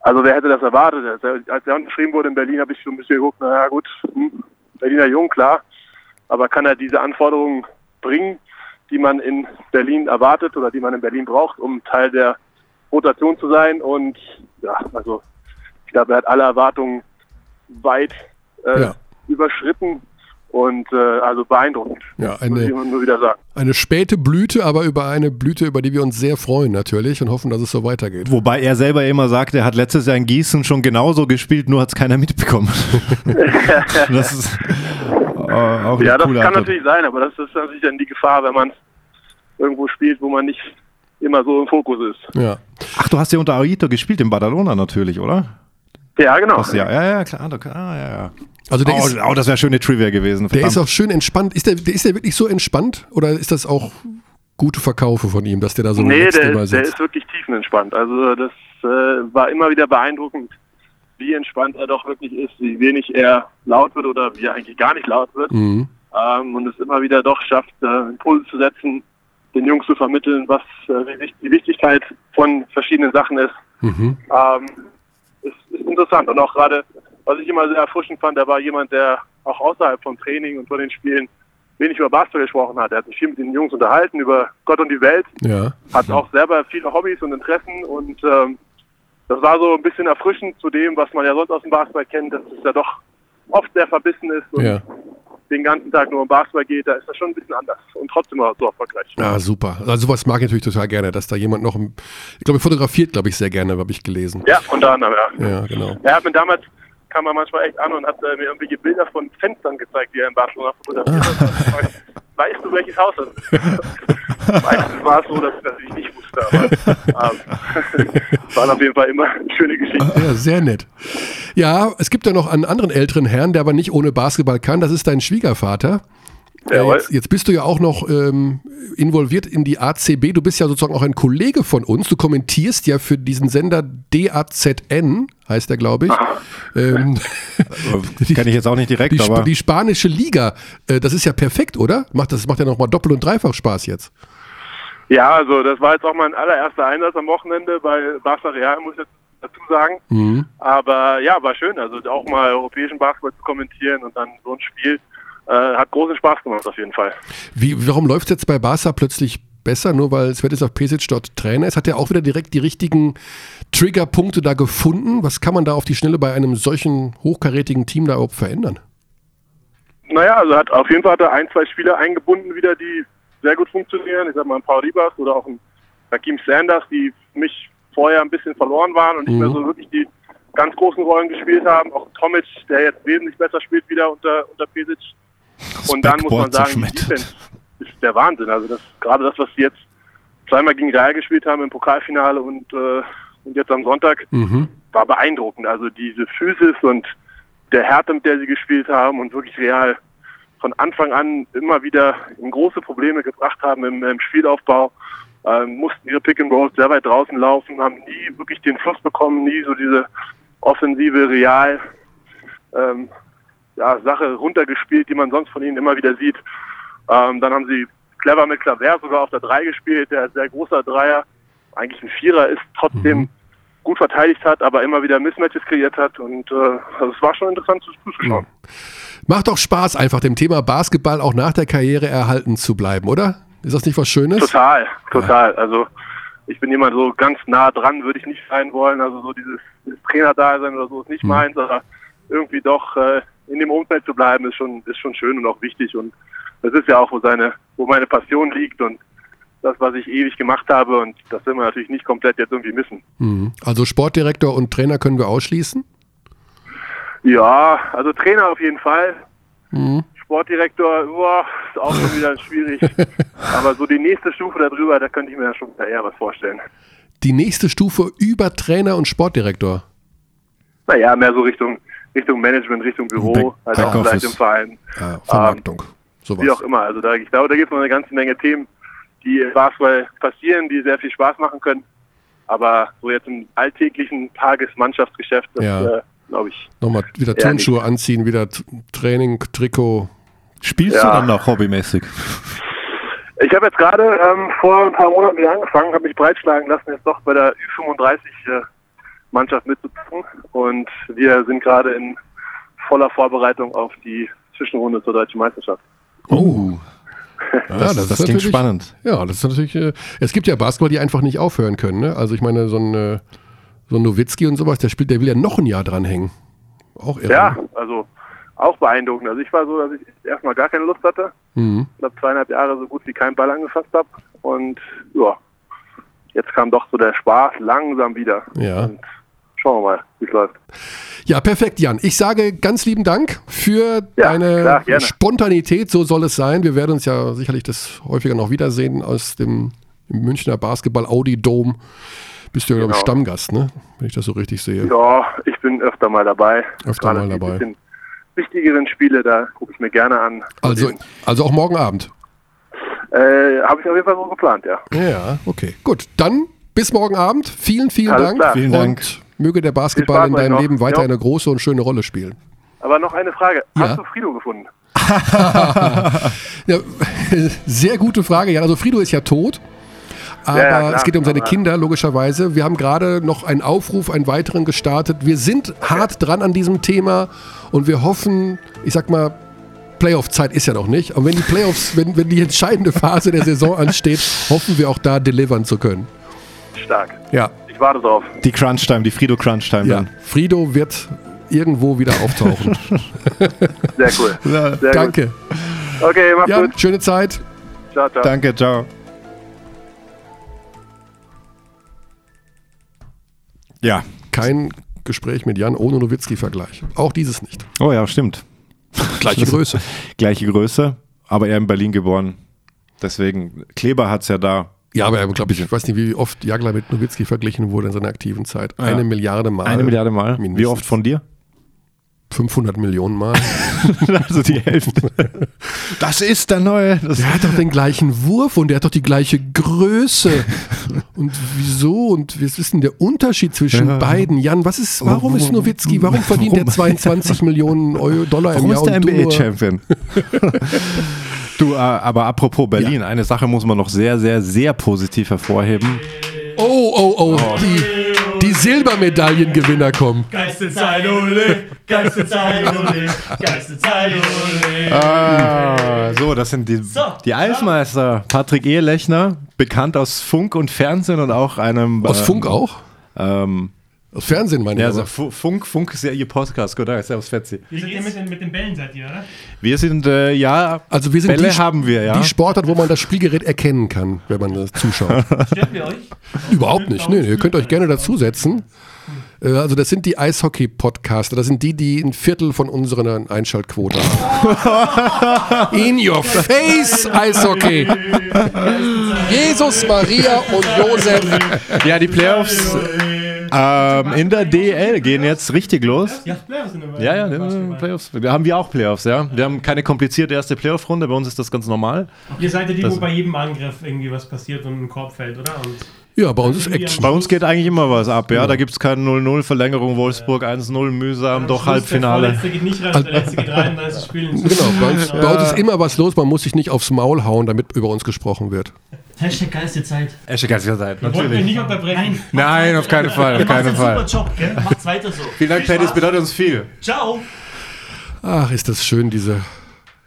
also wer hätte das erwartet? Als er- er unterschrieben wurde in Berlin, habe ich schon ein bisschen geguckt, naja gut, hm, Berliner Jung, klar. Aber kann er diese Anforderungen bringen, die man in Berlin erwartet oder die man in Berlin braucht, um Teil der Rotation zu sein? Und ja, also ich glaube, er hat alle Erwartungen weit äh, Ja. Überschritten und äh, also beeindruckend. Ja, muss eine- ich nur wieder sagen. Eine späte Blüte, aber über eine Blüte, über die wir uns sehr freuen natürlich und hoffen, dass es so weitergeht. Wobei er selber immer sagt, er hat letztes Jahr in Gießen schon genauso gespielt, nur hat es keiner mitbekommen. das ist äh, auch Ja, das kann Antwort. natürlich sein, aber das ist natürlich dann die Gefahr, wenn man irgendwo spielt, wo man nicht immer so im Fokus ist. Ja. Ach, du hast ja unter Aito gespielt in Badalona natürlich, oder? Ja, genau. Das, ja, ja, ja, klar. Ah, ja, ja. Also der oh, ist, oh, das wäre schöne Trivia gewesen. der ist verdammt. auch schön entspannt. Ist der, der, ist der wirklich so entspannt oder ist das auch gute Verkaufe von ihm, dass der da so nee, relaxed der, der ist wirklich tiefenentspannt. Also das äh, war immer wieder beeindruckend, wie entspannt er doch wirklich ist, wie wenig er laut wird oder wie er eigentlich gar nicht laut wird. Mhm. Ähm, und es immer wieder doch schafft, äh, Impulse zu setzen, den Jungs zu vermitteln, was äh, wie wichtig- die Wichtigkeit von verschiedenen Sachen ist. Mhm. ähm, interessant. Und auch gerade, was ich immer sehr erfrischend fand, er war jemand, der auch außerhalb vom Training und von den Spielen wenig über Basketball gesprochen hat. Er hat sich viel mit den Jungs unterhalten über Gott und die Welt, Ja. hat auch selber viele Hobbys und Interessen und ähm, das war so ein bisschen erfrischend zu dem, was man ja sonst aus dem Basketball kennt, dass es ja doch oft sehr verbissen ist und Ja. Den ganzen Tag nur um Basketball geht. Da ist das schon ein bisschen anders und trotzdem auch so erfolgreich. Ah, super. Also sowas mag ich natürlich total gerne, dass da jemand noch, ich glaube, fotografiert, glaube ich, sehr gerne, habe ich gelesen. Ja, unter anderem, ja. Ja, genau. Er hat mir damals, kam er manchmal echt an und hat äh, mir irgendwelche Bilder von Fenstern gezeigt, die er in Barcelona fotografiert hat. weißt du, welches Haus das ist? Meistens war es so, dass ich das natürlich nicht aber ähm, waren auf jeden Fall immer schöne Geschichten. Ja, sehr nett. Ja, es gibt ja noch einen anderen älteren Herrn, der aber nicht ohne Basketball kann. Das ist dein Schwiegervater. Äh. Jetzt, jetzt bist du ja auch noch ähm, involviert in die ACB. Du bist ja sozusagen auch ein Kollege von uns. Du kommentierst ja für diesen Sender DAZN, heißt der, glaube ich. Ähm, Kann ich jetzt auch nicht direkt, die, aber die spanische Liga. Äh, das ist ja perfekt, oder? Macht, das macht ja nochmal doppelt und dreifach Spaß jetzt. Ja, also das war jetzt auch mein allererster Einsatz am Wochenende bei Barca Real, muss ich jetzt dazu sagen. Mhm. Aber ja, war schön. Also auch mal europäischen Basketball zu kommentieren und dann so ein Spiel äh, hat großen Spaß gemacht auf jeden Fall. Wie, warum läuft es jetzt bei Barca plötzlich besser? Nur weil Svetislav Pesic dort Trainer ist? Hat er auch wieder direkt die richtigen Triggerpunkte da gefunden? Was kann man da auf die Schnelle bei einem solchen hochkarätigen Team da überhaupt verändern? Naja, also hat auf jeden Fall hat er ein, zwei Spieler eingebunden wieder, die sehr gut funktionieren. Ich sag mal ein Paul Ribas oder auch ein Hakim Sanders, die für mich vorher ein bisschen verloren waren und nicht mehr so wirklich die ganz großen Rollen gespielt haben. Auch Tomic, der jetzt wesentlich besser spielt wieder unter, unter Pesic. Und dann muss man sagen, die. Defense ist der Wahnsinn. Also das gerade das, was sie jetzt zweimal gegen Real gespielt haben im Pokalfinale und, äh, und jetzt am Sonntag, Mhm. war beeindruckend. Also diese Physis und der Härte, mit der sie gespielt haben und wirklich Real von Anfang an immer wieder in große Probleme gebracht haben im, im Spielaufbau. Ähm, mussten ihre Pick and Rolls sehr weit draußen laufen, haben nie wirklich den Fluss bekommen, nie so diese offensive Real ähm, ja, Sache runtergespielt, die man sonst von ihnen immer wieder sieht. Ähm, dann haben sie clever mit Klaver sogar auf der 3 gespielt, der ein sehr großer Dreier, eigentlich ein Vierer ist, trotzdem gut verteidigt hat, aber immer wieder Mismatches kreiert hat und äh, also es war schon interessant zu- zuzuschauen. Macht doch Spaß, einfach dem Thema Basketball auch nach der Karriere erhalten zu bleiben, oder? Ist das nicht was Schönes? Total, total. Also ich bin jemand so ganz nah dran, würde ich nicht sein wollen. Also so dieses, dieses Trainerdasein oder so ist nicht meins, aber irgendwie doch äh, in dem Umfeld zu bleiben, ist schon, ist schon schön und auch wichtig. Und das ist ja auch, wo seine, wo meine Passion liegt und das, was ich ewig gemacht habe. Und das will man natürlich nicht komplett jetzt irgendwie missen. Mhm. Also Sportdirektor und Trainer können wir ausschließen? Ja, also Trainer auf jeden Fall. Mhm. Sportdirektor, boah, ist auch schon wieder schwierig. Aber so die nächste Stufe darüber, da könnte ich mir ja schon eher was vorstellen. Die nächste Stufe über Trainer und Sportdirektor. Naja, mehr so Richtung, Richtung Management, Richtung Büro, also auch vielleicht im Verein. Ja, Vermarktung. sowas. Wie auch immer. Also da, ich glaube, da gibt es noch eine ganze Menge Themen, die im Basketball passieren, die sehr viel Spaß machen können. Aber so jetzt im alltäglichen Tagesmannschaftsgeschäft, das Ja. äh, glaube ich. Nochmal wieder Turnschuhe anziehen, wieder Training, Trikot. Spielst Ja. du dann noch hobbymäßig? Ich habe jetzt gerade ähm, vor ein paar Monaten wieder angefangen, habe mich breitschlagen lassen, jetzt doch bei der Ü35 äh, mitzuzocken. Und wir sind gerade in voller Vorbereitung auf die Zwischenrunde zur deutschen Meisterschaft. Oh. das, das das, ist klingt natürlich- spannend. Ja, das ist natürlich. Äh, es gibt ja Basketball, die einfach nicht aufhören können. Ne? Also ich meine, so ein, äh, so Nowitzki und sowas, der spielt, der will ja noch ein Jahr dranhängen. Auch irre. Ja, also auch beeindruckend. Also ich war so, dass ich erstmal gar keine Lust hatte. Mhm. Ich glaube zweieinhalb Jahre so gut wie keinen Ball angefasst habe. Und ja, jetzt kam doch so der Spaß langsam wieder. Ja. Und schauen wir mal, wie es läuft. Ja, perfekt, Jan. Ich sage ganz lieben Dank für Ja, deine klar. Spontanität. So soll es sein. Wir werden uns ja sicherlich das häufiger noch wiedersehen aus dem Münchner Basketball Audi Dome. Bist du ja, glaube ich, Genau. Stammgast, ne? Wenn ich das so richtig sehe. Ja, ich bin öfter mal dabei. Öfter Gerade mal die dabei. bisschen wichtigeren Spiele, da gucke ich mir gerne an. Also, also auch morgen Abend. Äh, Habe ich auf jeden Fall so geplant, ja. Ja, okay. Gut, dann bis morgen Abend. Vielen, vielen Alles Dank. klar. Vielen und Dank. möge der Basketball in deinem noch. Leben weiter Ja. eine große und schöne Rolle spielen. Aber noch eine Frage. Ja. Hast du Frido gefunden? Ja, sehr gute Frage, Jan. Also Frido ist ja tot. Aber Ja, ja, klar. es geht um seine Kinder, logischerweise. Wir haben gerade noch einen Aufruf, einen weiteren gestartet. Wir sind hart dran an diesem Thema und wir hoffen, ich sag mal, Playoff-Zeit ist ja noch nicht. Und wenn die Playoffs, wenn, wenn die entscheidende Phase der Saison ansteht, hoffen wir auch da delivern zu können. Stark. Ja, Ich warte drauf. Die Crunch-Time, die Frido-Crunch-Time ja. dann. Frido wird irgendwo wieder auftauchen. Sehr cool. Sehr Danke. Gut. Okay, mach's Ja, gut. schöne Zeit. Ciao, ciao. Danke, ciao. Ja. Kein Gespräch mit Jan ohne Nowitzki-Vergleich. Auch dieses nicht. Oh ja, stimmt. Gleiche Größe. Gleiche Größe, aber er in Berlin geboren. Deswegen, Kleber hat es ja da. Ja, aber glaube ich, ich weiß nicht, wie oft Jagler mit Nowitzki verglichen wurde in seiner aktiven Zeit. Eine Ja. Milliarde Mal. Eine Milliarde Mal. Wie mindestens. oft von dir? 500 Millionen Mal. also die Hälfte. Das ist der neue. Das Der hat doch den gleichen Wurf und der hat doch die gleiche Größe. Und wieso? Und was ist denn der Unterschied zwischen Ja. beiden? Jan, was ist, warum ist Nowitzki, warum verdient der 22 Millionen Euro, Dollar im Warum Jahr ist der NBA-Champion? du, äh, aber apropos Berlin, eine Sache muss man noch sehr, sehr, sehr positiv hervorheben. Oh, oh, oh, die, die Silbermedaillengewinner kommen. Geilste Zeit, ole, geilste Zeit, ole, geilste Zeit, ole. Ah, so, das sind die, die Eismeister. Patrick Ehelechner, bekannt aus Funk und Fernsehen und auch einem. Aus ähm, Funk auch? Ähm, Aus Fernsehen meine ich. ja, also Fu- Funk, Funk ist ja ihr Podcast, gut, Servus Fetzi. Wie seid ihr mit den, mit den Bällen, seid ihr, oder? Wir sind, äh, ja, Also wir sind Bälle die, haben wir, ja. die Sportart, wo man das Spielgerät erkennen kann, wenn man das zuschaut. Stört wir euch? Überhaupt nicht. Nee, nee, ihr könnt euch gerne dazusetzen. Äh, Also das sind die Eishockey-Podcaster. Das sind die, die ein Viertel von unseren Einschaltquote haben. In your face, Eishockey. Jesus, Maria und Josef. Ja, die Playoffs ähm, in der DL gehen jetzt richtig los. Ja, Playoffs sind immer. Ja, ja, die Playoffs. Da haben wir auch Playoffs, ja. Wir haben keine komplizierte erste Playoff-Runde, bei uns ist das ganz normal. Ihr seid ja die, wo bei jedem Angriff irgendwie was passiert und ein Korb fällt, oder? Und Ja, bei uns ist Action. Bei uns geht eigentlich immer was ab, ja. Da gibt es keine 0-0, Verlängerung, Wolfsburg 1-0, mühsam, doch Schluss, Halbfinale. Der geht nicht rein, der Letzte geht rein, dann ist das Spiel in Genau, bei uns, bei uns ist immer was los. Man muss sich nicht aufs Maul hauen, damit über uns gesprochen wird. Hashtag geilste Zeit. Esche ganze Zeit, Wir wollten euch nicht unterbrechen. Nein, auf keinen Fall, auf keinen Fall. Job, gell? Macht's weiter so. Vielen Dank, Paddy, es bedeutet uns viel. Ciao. Ach, ist das schön, diese,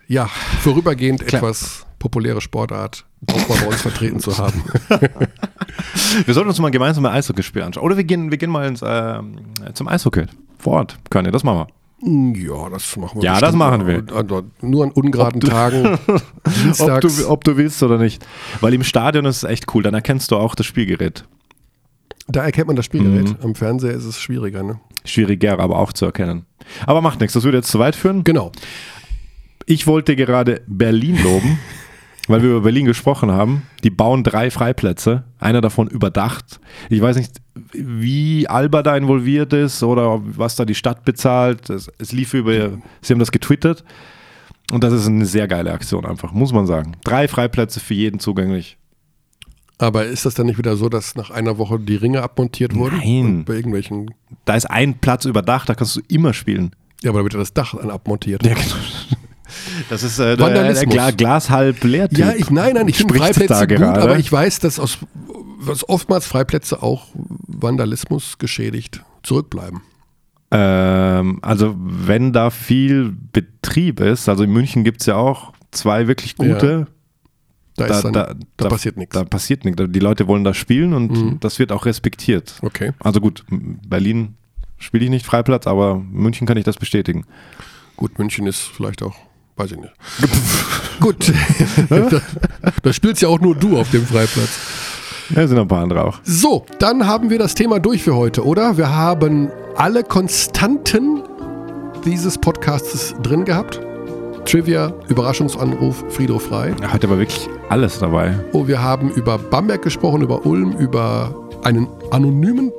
ja, vorübergehend etwas populäre Sportart. auch mal bei uns vertreten zu haben. Wir sollten uns mal gemeinsam ein Eishockeyspiel anschauen. Oder wir gehen, wir gehen mal ins, äh, zum Eishockey. Vor Ort. Können wir, das machen wir. Ja, das machen wir. Ja, das machen wir. Also, Nur an ungeraden Tagen. Ob du, ob du willst oder nicht. Weil im Stadion ist es echt cool. Dann erkennst du auch das Spielgerät. Da erkennt man das Spielgerät. Mhm. Am Fernseher ist es schwieriger, ne? Schwieriger, aber auch zu erkennen. Aber macht nichts. Das würde jetzt zu weit führen. Genau. Ich wollte gerade Berlin loben, weil wir über Berlin gesprochen haben. Die bauen drei Freiplätze, einer davon überdacht. Ich weiß nicht, wie Alba da involviert ist oder was da die Stadt bezahlt. Es, es lief über, sie haben das getwittert. Und das ist eine sehr geile Aktion einfach, muss man sagen. Drei Freiplätze für jeden zugänglich. Aber ist das dann nicht wieder so, dass nach einer Woche die Ringe abmontiert wurden? Nein. Bei irgendwelchen. Da ist ein Platz überdacht, da kannst du immer spielen. Ja, aber da wird ja das Dach dann abmontiert. Ja, genau. Das ist äh. Gla Glas halb leer. Typ. Ja, ich, nein, nein, ich finde Freiplätze da gut, gerade. aber ich weiß, dass aus, was oftmals Freiplätze auch Vandalismus geschädigt zurückbleiben. Ähm, also wenn da viel Betrieb ist, also in München gibt es ja auch zwei wirklich gute. Da, ist dann, da, da- passiert nichts. Da passiert nichts. Die Leute wollen da spielen und Mhm. das wird auch respektiert. Okay. Also gut, Berlin spiele ich nicht Freiplatz, aber München kann ich das bestätigen. Gut, München ist vielleicht auch, weiß ich nicht. Gut. da, da spielst ja auch nur du auf dem Freiplatz. Ja, sind noch ein paar andere auch. So, dann haben wir das Thema durch für heute, oder? Wir haben alle Konstanten dieses Podcasts drin gehabt. Trivia, Überraschungsanruf, Friedhof frei. Heute war wirklich alles dabei. Oh, wir haben über Bamberg gesprochen, über Ulm, über einen anonymen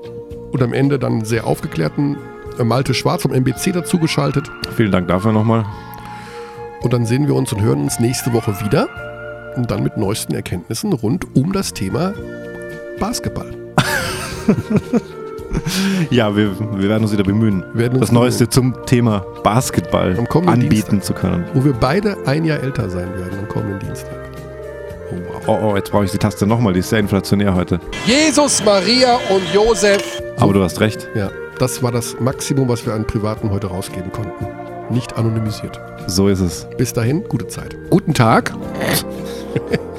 und am Ende dann sehr aufgeklärten äh, Malte Schwarz vom MBC dazugeschaltet. Vielen Dank dafür nochmal. Und dann sehen wir uns und hören uns nächste Woche wieder. Und dann mit neuesten Erkenntnissen rund um das Thema Basketball. Ja, wir, wir werden uns wieder bemühen, Werden uns das Neueste zum Thema Basketball anbieten Dienstag. zu können. Wo wir beide ein Jahr älter sein werden am kommenden Dienstag. Oh, wow. Oh, oh, jetzt brauche ich die Taste nochmal, die ist sehr inflationär heute. Jesus, Maria und Josef. Aber du hast recht. Ja, das war das Maximum, was wir an Privaten heute rausgeben konnten. Nicht anonymisiert. So ist es. Bis dahin, gute Zeit. Guten Tag.